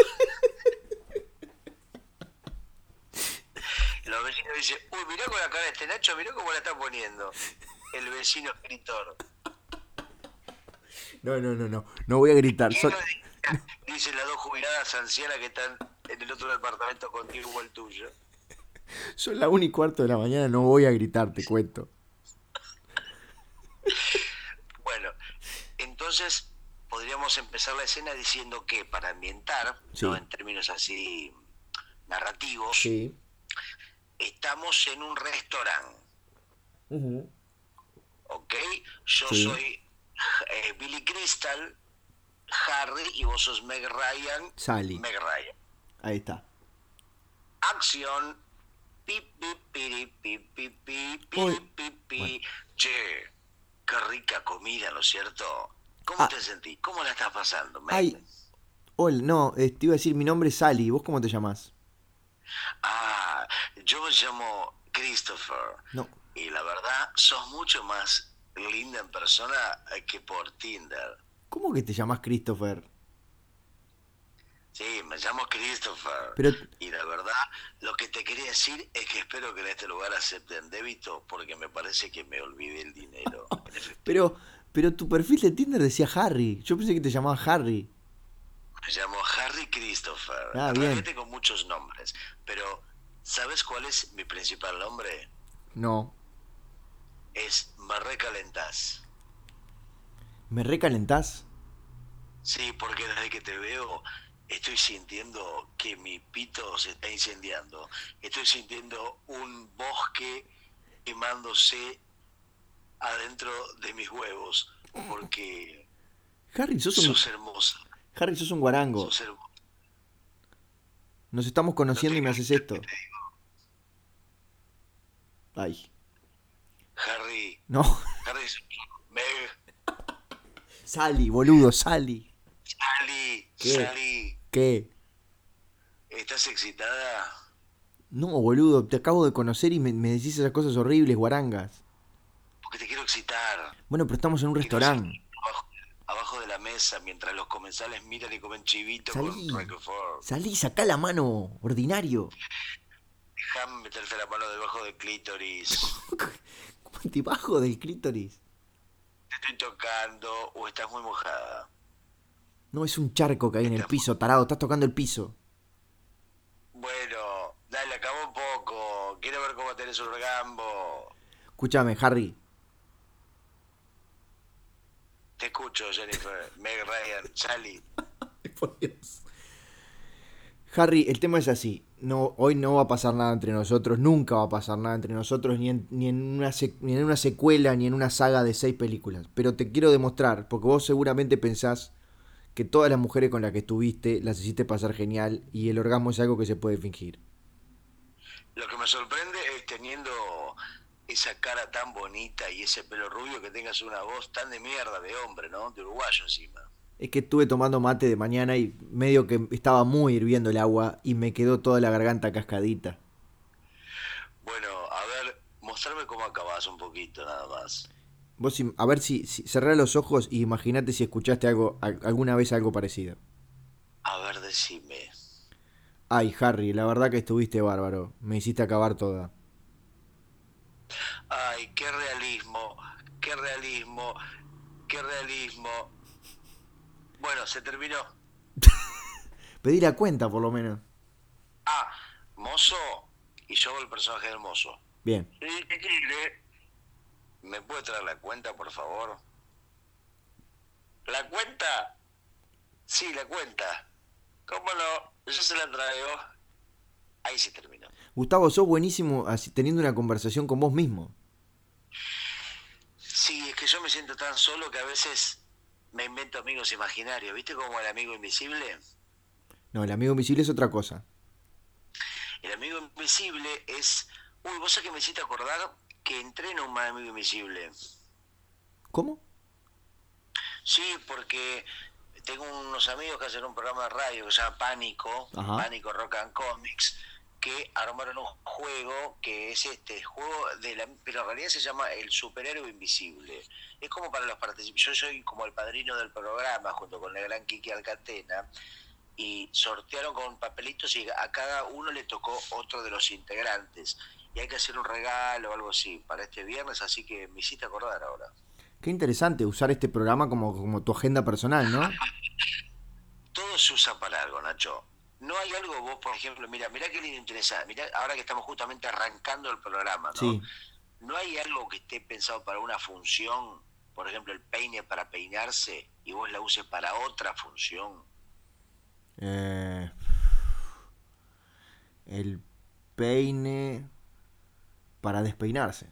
Los vecinos dicen, uy, mirá con la cara de este Nacho, mirá cómo la está poniendo. El vecino escritor. No, no, no, no. No voy a gritar. ¿Qué Son-? Dicen las dos jubiladas ancianas que están en el otro departamento contigo el tuyo. Son la 1 y cuarto de la mañana, no voy a gritar, te cuento. Bueno, entonces podríamos empezar la escena diciendo que para ambientar, Sí. ¿no? en términos así narrativos, Sí. estamos en un restaurante, Ujú. ¿ok? Yo Sí. soy eh, Billy Crystal, Harry, y vos sos Meg Ryan. Sally. Meg Ryan. Ahí está. Acción. Pi, pi, piri, pi, pi, pi, pi, Uy. pi, pi. Bueno. Che, qué rica comida, ¿no es cierto? ¿Cómo Ah. te sentís? ¿Cómo la estás pasando? Ay. Hola, no, eh, te iba a decir, mi nombre es Sally. ¿Vos cómo te llamás? Ah, yo me llamo Christopher. No. Y la verdad, sos mucho más linda en persona que por Tinder. ¿Cómo que te llamás Christopher? Sí, me llamo Christopher. Pero, Y la verdad, lo que te quería decir es que espero que en este lugar acepten débito porque me parece que me olvidé el dinero. Pero, pero tu perfil de Tinder decía Harry. Yo pensé que te llamabas Harry. me llamo Harry Christopher. Ah, En bien. realidad tengo muchos nombres, pero ¿sabes cuál es mi principal nombre? No. Es Me Recalentás. ¿Me recalentás? Sí, porque desde que te veo estoy sintiendo que mi pito se está incendiando. Estoy sintiendo un bosque quemándose adentro de mis huevos. Porque Harry, sos un, sos hermosa. Harry, sos un guarango. Sos. Nos estamos conociendo y me haces esto. Ay. Harry, No. Harry, Meg, Sally, boludo, Sally. Sally, ¿Qué? Sally, ¿Qué? ¿estás excitada? No, boludo, te acabo de conocer y me, me decís esas cosas horribles, guarangas. Porque te quiero excitar. Bueno, pero estamos en un restaurante. Abajo, abajo de la mesa, mientras los comensales miran y comen chivito Salí. con Roquefort. Salí, sacá la mano, ordinario. Déjame meterte la mano debajo del clítoris. ¿Cómo debajo del clítoris? Te estoy tocando o estás muy mojada. No, es un charco que hay en el piso, tarado, estás tocando el piso. Bueno, dale, acabó un poco. Quiero ver cómo tenés un orgambo. Escúchame, Harry. Te escucho, Jennifer, Meg Ryan, Sally. Por Dios. Harry, el tema es así. No, hoy no va a pasar nada entre nosotros, nunca va a pasar nada entre nosotros, ni en, ni, en una ni en una secuela, ni en una saga de seis películas. Pero te quiero demostrar, porque vos seguramente pensás que todas las mujeres con las que estuviste las hiciste pasar genial y el orgasmo es algo que se puede fingir. Lo que me sorprende es teniendo esa cara tan bonita y ese pelo rubio que tengas una voz tan de mierda de hombre, ¿no? De uruguayo encima. Es que estuve tomando mate de mañana y medio que estaba muy hirviendo el agua y me quedó toda la garganta cascadita. Bueno, a ver, mostrarme cómo acabas un poquito nada más. Vos, a ver si, si cerrá los ojos y imaginate si escuchaste algo, al- alguna vez algo parecido. A ver, decime. Ay, Harry, la verdad que estuviste bárbaro. Me hiciste acabar toda. Ay, qué realismo, qué realismo, qué realismo. Bueno, se terminó. Pedí la cuenta, por lo menos. Ah, mozo, y yo el personaje del mozo. Bien. ¿Me puede traer la cuenta, por favor? ¿La cuenta? Sí, la cuenta. ¿Cómo no? Yo se la traigo. Ahí se terminó. Gustavo, sos buenísimo así, teniendo una conversación con vos mismo. Sí, es que yo me siento tan solo que a veces me invento amigos imaginarios. ¿Viste como el amigo invisible? No, el amigo invisible es otra cosa. El amigo invisible es... Uy, vos sabés que me hiciste acordar que entreno un amigo invisible. ¿Cómo? Sí, porque tengo unos amigos que hacen un programa de radio que se llama Pánico, Ajá. Pánico Rock and Comics, que armaron un juego que es este juego de la pero en realidad se llama el superhéroe invisible es como para los participantes yo soy como el padrino del programa junto con el gran Kiki Alcatena y sortearon con papelitos y a cada uno le tocó otro de los integrantes y hay que hacer un regalo o algo así para este viernes así que me hiciste acordar ahora Qué interesante usar este programa como, como tu agenda personal, ¿no? todo se usa para algo, Nacho. No hay algo vos, por ejemplo, mira, mira qué lindo interesante, mira, ahora que estamos justamente arrancando el programa, ¿no? Sí. No hay algo que esté pensado para una función, por ejemplo, el peine para peinarse y vos la uses para otra función. Eh, el peine para despeinarse.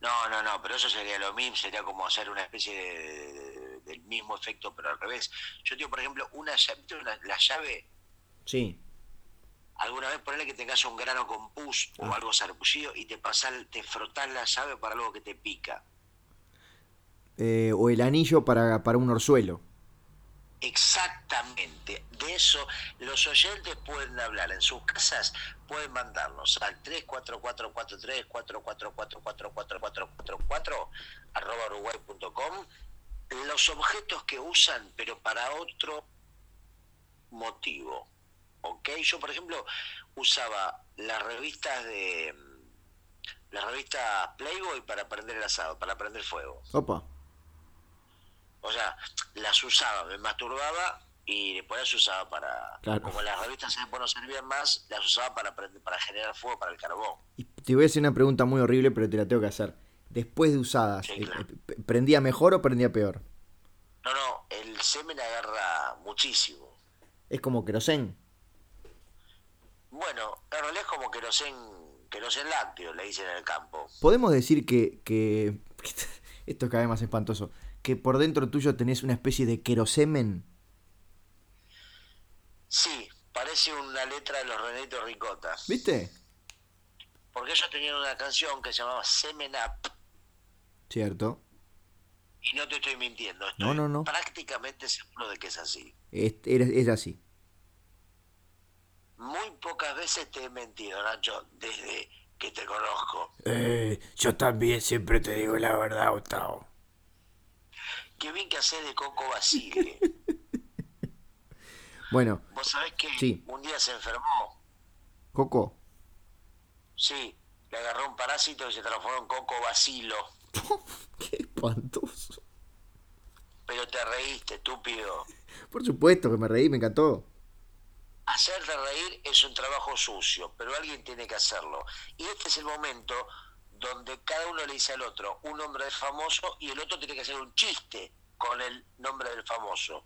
No, no, no, pero eso sería lo mismo, sería como hacer una especie de, de- del mismo efecto, pero al revés. Yo digo, por ejemplo, una llave, ¿viste una- la llave, Sí. alguna vez ponele que tengas un grano con pus o Ah. algo sarpullido y te pasas, te frotás la llave para algo que te pica. Eh, o el anillo para, para un orzuelo. Exactamente, de eso los oyentes pueden hablar en sus casas, pueden mandarnos al 34443 4444444 arroba uruguay.com los objetos que usan pero para otro motivo. ¿Ok? Yo, por ejemplo, usaba las revistas de las revistas Playboy para prender el asado, para prender fuego. Opa. O sea, las usaba, me masturbaba y después las usaba para... Claro. Como las revistas después no servían más, las usaba para, para generar fuego para el carbón. Y te voy a hacer una pregunta muy horrible, pero te la tengo que hacer. Después de usadas, Sí, eh, claro. eh, ¿prendía mejor o prendía peor? No, no, el semen agarra muchísimo. Es como querosén. Bueno, en realidad es como querosén, querosén lácteo, le dicen en el campo. Podemos decir que, que. Esto es cada vez más espantoso. Que por dentro tuyo tenés una especie de querosemen. Sí, parece una letra de los Reneditos Ricota. ¿Viste? Porque ellos tenían una canción que se llamaba Semen Up. Cierto. Y no te estoy mintiendo, estoy No, no, no. prácticamente seguro de que es así. Es, era- es así. Muy pocas veces te he mentido, Nacho, desde que te conozco. Eh, yo también siempre te digo la verdad, Gustavo. Qué bien que haces de Coco Basile. Bueno, Vos sabés que Sí. un día se enfermó. Coco. Sí, le agarró un parásito y se transformó en Coco Basilo. Qué espantoso. Pero te reíste, estúpido. Por supuesto que me reí, me encantó. Hacerte reír es un trabajo sucio, pero alguien tiene que hacerlo. Y este es el momento donde cada uno le dice al otro un nombre del famoso y el otro tiene que hacer un chiste con el nombre del famoso.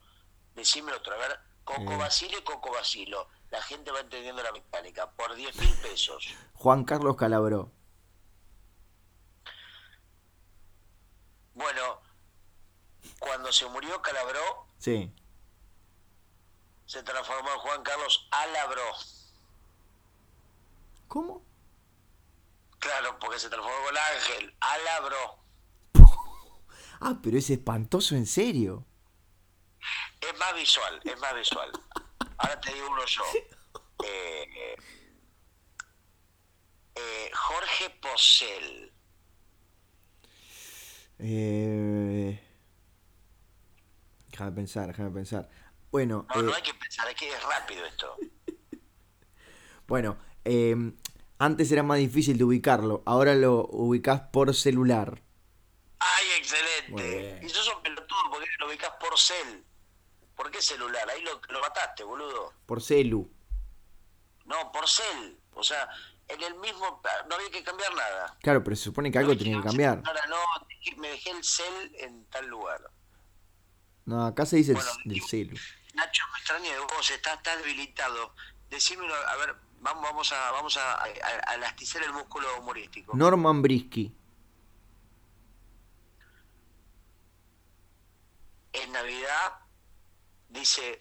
Decime otro, a ver, Coco Eh. Basile, Coco Basilo. La gente va entendiendo la mecánica. Por 10 mil pesos. Juan Carlos Calabró. Bueno, cuando se murió Calabró, Sí. se transformó en Juan Carlos Alabró. ¿Cómo? Claro, porque se transformó en Ángel Alabró. Ah, pero es espantoso en serio. Es más visual, es más visual. Ahora te digo uno yo. Eh, eh, Jorge Posel. Eh... Déjame pensar, déjame pensar. Bueno, No, no eh, hay que pensar, es que es rápido esto. bueno eh, antes era más difícil de ubicarlo, ahora lo ubicás por celular. ¡Ay, excelente! Y sos un pelotudo porque lo ubicás por cel. ¿Por qué celular? Ahí lo, lo mataste, boludo. Por celu. No, por cel. O sea, en el mismo... No había que cambiar nada. Claro, pero se supone que algo No tenía que cambiar. Ahora no, me dejé el cel en tal lugar. No, acá se dice el- del celu. Nacho, me extraña de vos, estás tan debilitado. Decímelo, a ver, vamos, vamos a, vamos a, a, a elastizar el músculo humorístico. Norman Brisky. En Navidad dice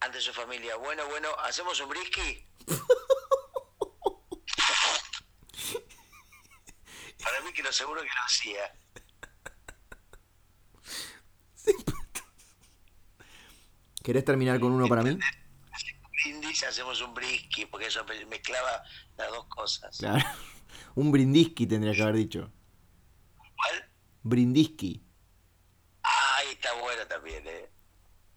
ante su familia, bueno, bueno, ¿hacemos un brisky? Para mí que lo seguro que lo hacía. ¿Querés terminar con uno para mí? Brindis, hacemos un brisky. Porque eso mezclaba las dos cosas. Claro. Un Brindisky tendría que haber dicho. ¿Cuál? Brindisky. Ay, está bueno también, ¿eh?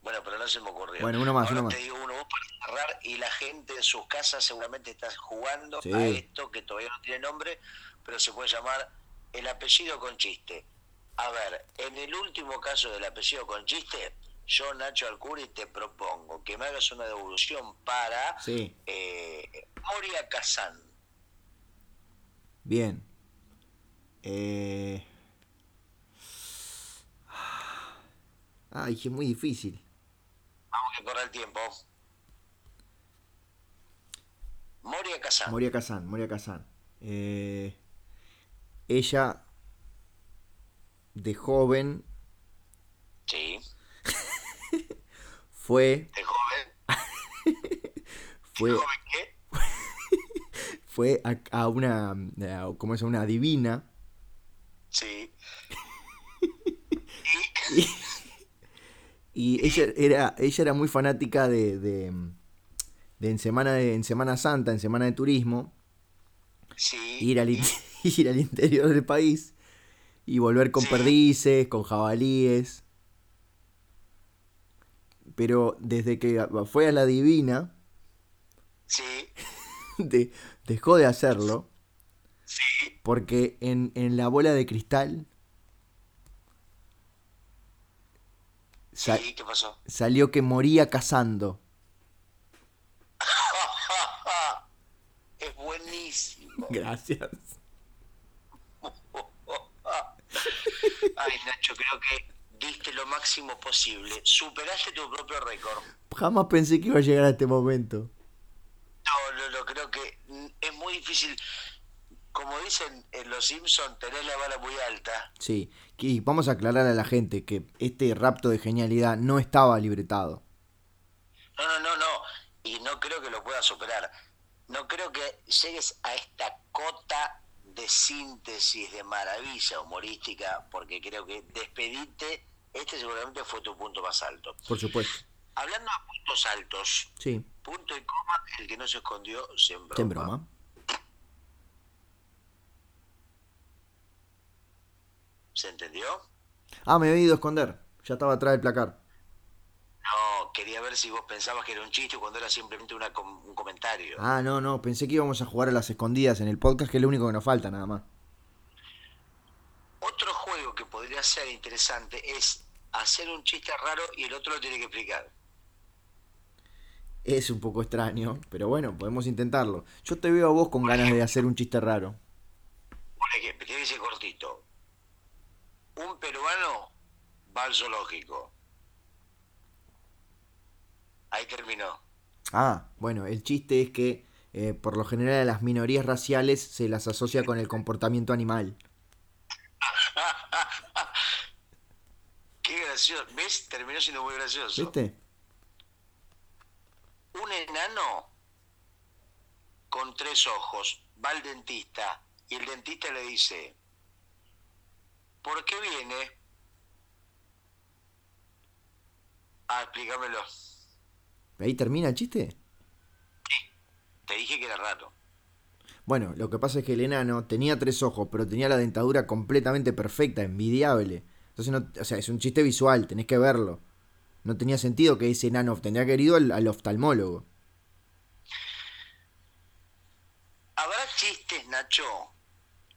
Bueno, pero no se me ocurrió. Bueno, uno más, Ahora uno te más. digo uno vos para cerrar y la gente en sus casas seguramente está jugando Sí. a esto que todavía no tiene nombre, pero se puede llamar el apellido con chiste. A ver, en el último caso del apellido con chiste, yo, Nacho Alcuri, te propongo que me hagas una devolución para Sí, eh, Moria Kazan. bien. Eh... Ay, es muy difícil. Vamos que corre el tiempo. Moria Kazan. Moria Kazan, Moria Kazan. Eh, ella, de joven, Sí, fue, de joven. fue, ¿De joven qué? fue a, a una, a- ¿cómo es? A una divina Sí. y ella era, ella era muy fanática de, de, de en semana de, en Semana Santa, en Semana de Turismo, Sí. ir al, ir al interior del país y volver con Sí. perdices, con jabalíes. Pero desde que fue a la divina, Sí. de- dejó de hacerlo Sí. porque en, en la bola de cristal Sí, ¿qué pasó? salió que moría cazando. es buenísimo. Gracias. Ay, Nacho, creo que diste lo máximo posible. Superaste tu propio récord. Jamás pensé que iba a llegar a este momento. No, no, no, creo que mm, es muy difícil. Como dicen en Los Simpsons, tenés la vara muy alta. Sí, y vamos a aclarar a la gente que este rapto de genialidad no estaba libretado. No, no, no, no. Y no creo que lo puedas superar. No creo que llegues a esta cota de síntesis de maravilla humorística, porque creo que despedirte, este seguramente fue tu punto más alto. Por supuesto. Hablando de puntos altos, Sí, punto y coma, el que no se escondió, se embroma. en broma. ¿Se entendió? Ah, me había ido a esconder. Ya estaba atrás del placar. No, quería ver si vos pensabas que era un chiste cuando era simplemente una com- un comentario. Ah, no, no, pensé que íbamos a jugar a las escondidas en el podcast, que es lo único que nos falta, nada más. Otro juego que podría ser interesante es hacer un chiste raro y el otro lo tiene que explicar. Es un poco extraño, pero bueno, podemos intentarlo. Yo te veo a vos con ganas de hacer un chiste raro. Por ejemplo, que dice cortito. Un peruano va al zoológico. Ahí terminó. Ah, bueno, el chiste es que eh, por lo general a las minorías raciales se las asocia con el comportamiento animal. Qué gracioso. ¿Ves? Terminó siendo muy gracioso. ¿Viste? Un enano con tres ojos va al dentista y el dentista le dice, ¿por qué viene? Ah, explícamelo. ¿Ahí termina el chiste? Te dije que era raro. Bueno, lo que pasa es que el enano tenía tres ojos, pero tenía la dentadura completamente perfecta, envidiable. Entonces, no, o sea, es un chiste visual, tenés que verlo. No tenía sentido que ese enano tendría que ido al, al oftalmólogo. ¿Habrá chistes, Nacho,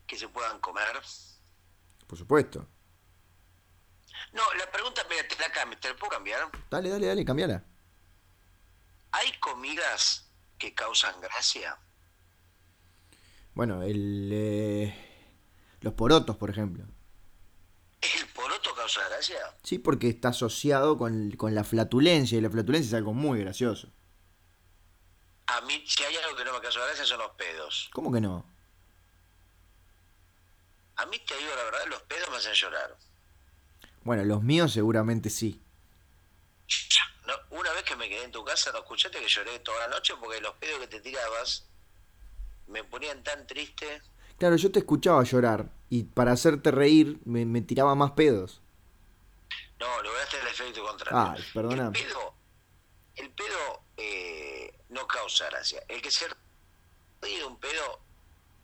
que se puedan comer? Por supuesto. No, la pregunta, mira, te la cambio, ¿te la puedo cambiar? Dale, dale, dale, cambiala. ¿Hay comidas que causan gracia? Bueno, el, eh, los porotos, por ejemplo. ¿El poroto causa gracia? Sí, porque está asociado con, con la flatulencia, y la flatulencia es algo muy gracioso. A mí, si hay algo que no me causa gracia, son los pedos. ¿Cómo que no? A mí, te digo la verdad, los pedos me hacen llorar. Bueno, los míos seguramente sí. No, una vez que me quedé en tu casa, no escuchaste que lloré toda la noche porque los pedos que te tirabas me ponían tan triste. Claro, yo te escuchaba llorar y para hacerte reír me, me tiraba más pedos. No, lograste el efecto contrario. Ay, perdóname. El pedo, el pedo eh, no causa gracia. El que se ríe de un pedo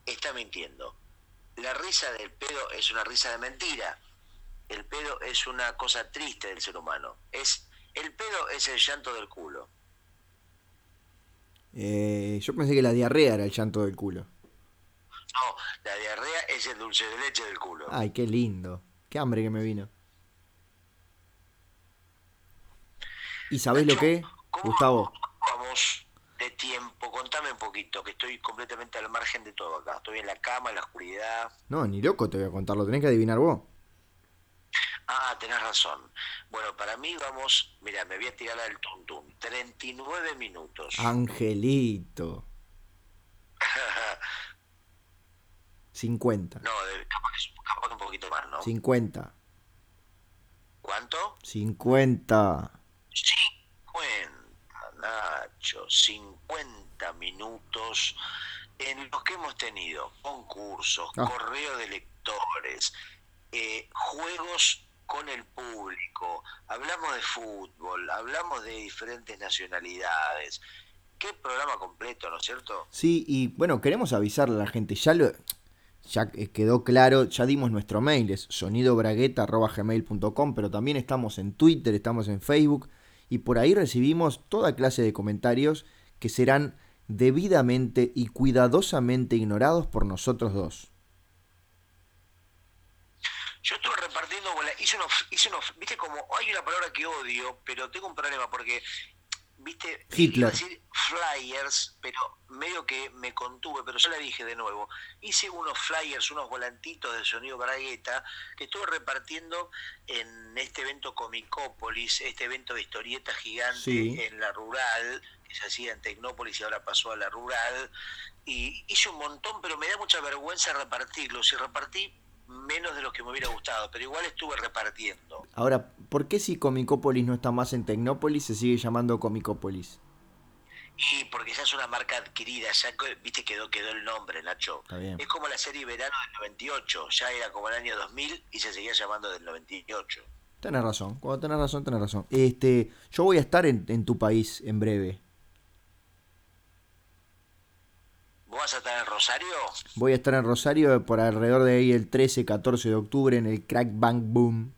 está mintiendo. La risa del pedo es una risa de mentira. El pedo es una cosa triste del ser humano. Es el pedo es el llanto del culo. Eh, yo pensé que la diarrea era el llanto del culo. No, la diarrea es el dulce de leche del culo. Ay, qué lindo. Qué hambre que me vino. ¿Y sabés lo que? ¿Cómo Gustavo. Vamos de tiempo, contame un poquito, que estoy completamente al margen de todo acá. Estoy en la cama, en la oscuridad. No, ni loco te voy a contar, lo tenés que adivinar vos. Ah, tenés razón. Bueno, para mí vamos, mira, me voy a tirar al tuntum. 39 minutos. Angelito. 50. No, capaz, que, capaz que un poquito más, ¿no? 50. ¿Cuánto? 50. 50, Nacho, 50 minutos en los que hemos tenido concursos, Ah. correo de lectores, eh, juegos con el público, hablamos de fútbol, hablamos de diferentes nacionalidades. Qué programa completo, ¿no es cierto? Sí, y bueno, queremos avisarle a la gente, ya lo ya quedó claro, ya dimos nuestro mail, es sonidobragueta.gmail.com, pero también estamos en Twitter, estamos en Facebook, y por ahí recibimos toda clase de comentarios que serán debidamente y cuidadosamente ignorados por nosotros dos. Yo estuve repartiendo, bola- hice unos, hice unos, viste como, hay una palabra que odio, pero tengo un problema porque, viste, Hitler. iba a decir flyers, pero medio que me contuve, pero ya la dije de nuevo. Hice unos flyers, unos volantitos de sonido bragueta que estuve repartiendo en este evento Comicópolis, este evento de historieta gigante Sí. en la rural, que se hacía en Tecnópolis y ahora pasó a la rural. Y hice un montón, pero me da mucha vergüenza repartirlos. Y repartí menos de los que me hubiera gustado, pero igual estuve repartiendo. Ahora, ¿por qué si Comicópolis no está más en Tecnópolis se sigue llamando Comicópolis? Y porque ya es una marca adquirida, ya viste quedó quedó el nombre, Nacho. Está bien. Es como la serie Verano del 98, ya era como el año 2000 y se seguía llamando del 98. Tenés razón, cuando tenés razón, tenés razón. Este, yo voy a estar en, en tu país en breve. ¿Vos vas a estar en Rosario? Voy a estar en Rosario por alrededor de ahí el 13, 14 de octubre en el Crack Bang Boom.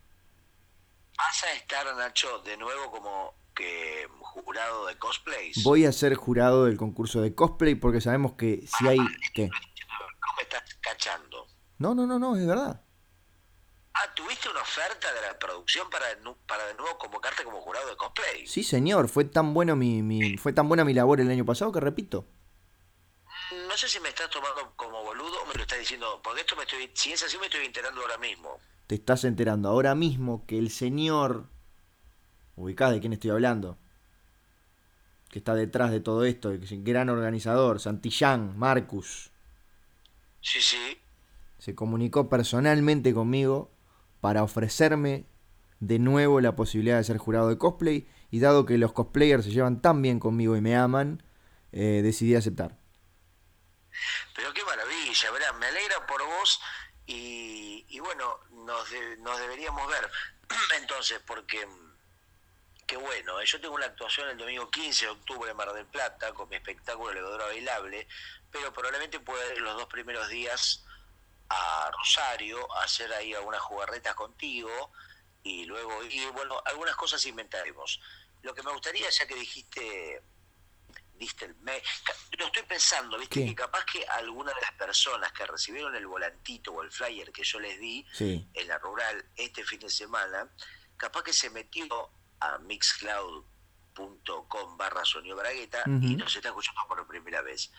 ¿Vas a estar, Nacho, de nuevo como que jurado de cosplays? Voy a ser jurado del concurso de cosplay porque sabemos que si hay... ¿Qué? No me estás cachando. No, no, no, no, es verdad. Ah, ¿tuviste una oferta de la producción para, para de nuevo convocarte como jurado de cosplay? Sí, señor, fue tan bueno mi, mi- fue tan buena mi labor el año pasado que repito. No sé si me estás tomando como boludo o me lo estás diciendo, porque esto me estoy, si es así me estoy enterando ahora mismo. Te estás enterando ahora mismo que el señor... ubicás de quién estoy hablando. Que está detrás de todo esto, que es gran organizador, Santillán, Marcus. Sí, sí. se comunicó personalmente conmigo para ofrecerme de nuevo la posibilidad de ser jurado de cosplay y dado que los cosplayers se llevan tan bien conmigo y me aman, eh, decidí aceptar. Pero qué maravilla, verá, me alegra por vos y, bueno, nos, de- nos deberíamos ver. Entonces, porque mm, qué bueno, eh, yo tengo una actuación el domingo 15 de octubre en Mar del Plata con mi espectáculo Levadura Bailable, pero probablemente pueda ir los dos primeros días a Rosario a hacer ahí algunas jugarretas contigo y luego, y bueno, algunas cosas inventaremos. Lo que me gustaría, ya que dijiste el me lo estoy pensando, viste que capaz que alguna de las personas que recibieron el volantito o el flyer que yo les di Sí, en la rural este fin de semana, capaz que se metió a mixcloud.com barra Sonio Bragueta y nos está escuchando por primera vez.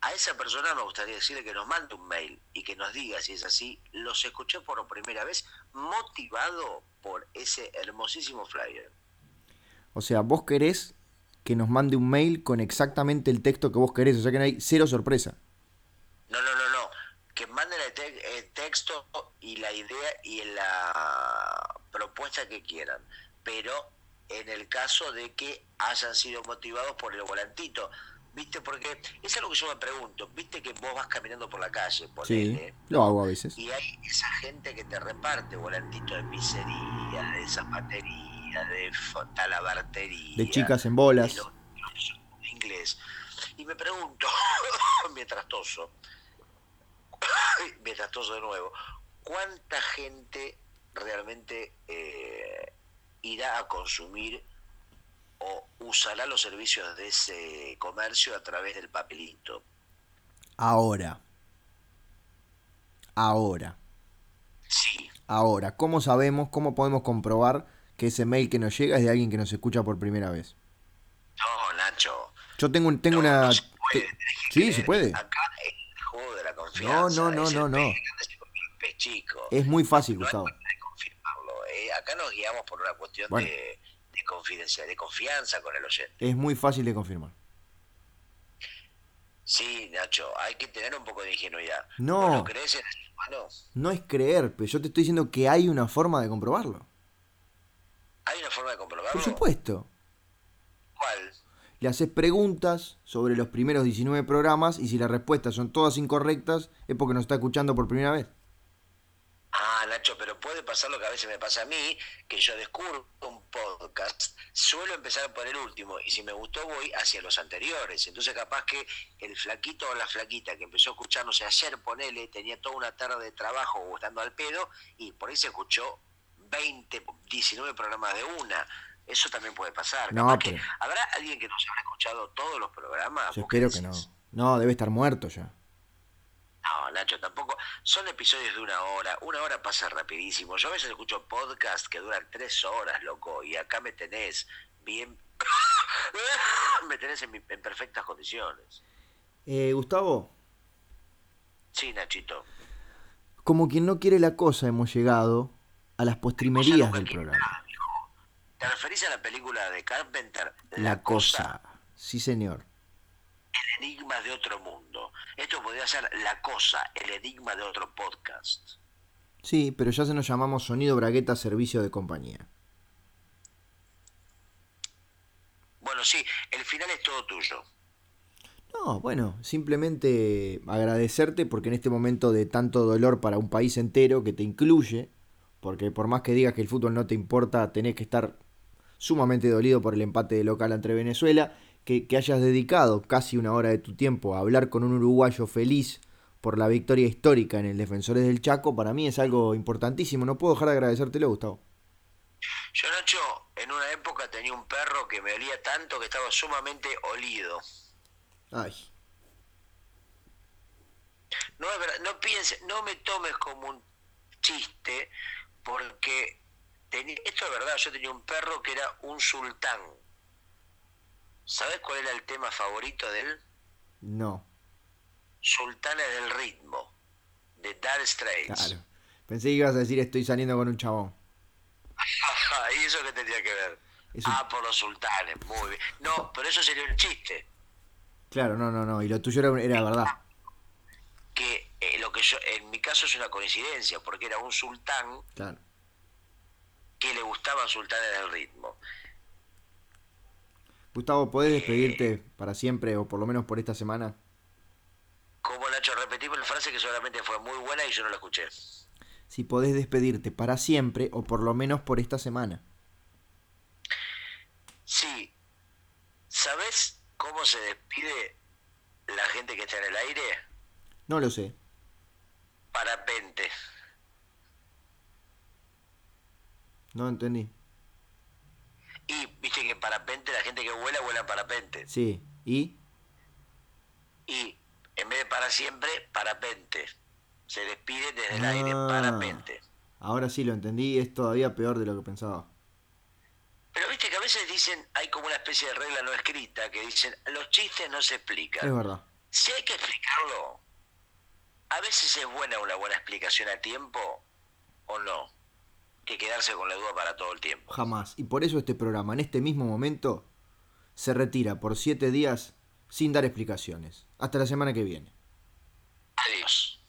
A esa persona me gustaría decirle que nos mande un mail y que nos diga si es así, los escuché por primera vez motivado por ese hermosísimo flyer. o sea, vos querés que nos mande un mail con exactamente el texto que vos querés, o sea que no hay cero sorpresa. No, no, no, no. Que manden el, te- el texto y la idea y la propuesta que quieran. Pero en el caso de que hayan sido motivados por el volantito. ¿Viste? Porque es algo que yo me pregunto. ¿Viste que vos vas caminando por la calle? Sí, Ponele, lo hago a veces. y hay esa gente que te reparte volantito de pizzería, de zapatería, de talabartería. De chicas en bolas. lo- inglés. Y me pregunto, mientras toso, mientras toso de nuevo, ¿cuánta gente realmente eh, irá a consumir o usará los servicios de ese comercio a través del papelito? Ahora. Ahora. Sí. Ahora, ¿cómo sabemos, cómo podemos comprobar que ese mail que nos llega es de alguien que nos escucha por primera vez? No, Nacho. Yo tengo, un- tengo No, una... no se puede, te- tenés que Sí, creer. se puede. Acá es el juego de la confianza. No, no, no, no, no. chico. Es muy fácil, no Gustavo. manera de confirmarlo. eh. Acá nos guiamos por una cuestión Bueno. de, de confidencia, de confianza con el oyente. Es muy fácil de confirmar. Sí, Nacho, hay que tener un poco de ingenuidad. No. ¿Vos lo crees en el humano? No es creer, pero yo te estoy diciendo que hay una forma de comprobarlo. ¿Hay una forma de comprobarlo? Por supuesto. ¿Cuál? Le haces preguntas sobre los primeros 19 programas y si las respuestas son todas incorrectas es porque nos está escuchando por primera vez. Ah, Nacho, pero puede pasar lo que a veces me pasa a mí, que yo descubro un podcast, suelo empezar por el último y si me gustó voy hacia los anteriores. Entonces capaz que el flaquito o la flaquita que empezó a escucharnos ayer, ponele, tenía toda una tarde de trabajo o estando al pedo y por ahí se escuchó 20, 19 programas de una. Eso también puede pasar. No, que ¿Habrá alguien que nos habrá escuchado todos los programas? Yo ¿Vos qué espero que no. No, debe estar muerto ya. No, Nacho, tampoco. Son episodios de una hora. Una hora pasa rapidísimo. Yo a veces escucho podcasts que duran tres horas, loco. Y acá me tenés bien. me tenés en, mi- en perfectas condiciones. Eh, Gustavo, Sí, Nachito. como quien no quiere la cosa hemos llegado a las postrimerías del programa. ¿Te referís a la película de Carpenter? La cosa. Sí, señor. El enigma de otro mundo. Esto podría ser La cosa, el enigma de otro podcast. Sí, pero ya se nos llamamos Sonido Bragueta Servicio de Compañía. Bueno, sí, el final es todo tuyo. No, bueno, simplemente agradecerte porque en este momento de tanto dolor para un país entero que te incluye, porque por más que digas que el fútbol no te importa, tenés que estar sumamente dolido por el empate de local entre Venezuela, que, que hayas dedicado casi una hora de tu tiempo a hablar con un uruguayo feliz por la victoria histórica en el Defensores del Chaco, para mí es algo importantísimo. No puedo dejar de agradecértelo, Gustavo. Yo, Nacho, en una época tenía un perro que me olía tanto que estaba sumamente olido. Ay, No es verdad, no pienses, no me tomes como un chiste, porque esto es verdad, yo tenía un perro que era un sultán. ¿Sabes cuál era el tema favorito de él? no, Sultanes del ritmo, de Dire Straits. claro. Pensé que ibas a decir estoy saliendo con un chabón. ¿Y eso qué tendría que ver? Es un- Ah, por los sultanes, muy bien. No, pero eso sería un chiste. Claro, no, no, no. Y lo tuyo era, era verdad. Que eh, lo que yo, en mi caso es una coincidencia, porque era un sultán Claro. que le gustaban sultanes del ritmo. Gustavo, ¿podés despedirte para siempre o por lo menos por esta semana? Como Nacho, repetimos la frase que seguramente fue muy buena y yo no la escuché. Si podés despedirte para siempre o por lo menos por esta semana. Sí. ¿Sabes cómo se despide la gente que está en el aire? No lo sé. Parapente. No entendí. Y viste que parapente, la gente que vuela, vuela en parapente. Sí. ¿Y? Y en vez de para siempre, parapente. Se despide desde el aire, Ah. parapente. Ahora sí lo entendí. Es todavía peor de lo que pensaba. Pero viste que a veces dicen, hay como una especie de regla no escrita que dicen, los chistes no se explican. Es verdad. Si hay que explicarlo, a veces es buena una buena explicación a tiempo o no, que quedarse con la duda para todo el tiempo. Jamás. Y por eso este programa, en este mismo momento, se retira por siete días sin dar explicaciones. Hasta la semana que viene. Adiós.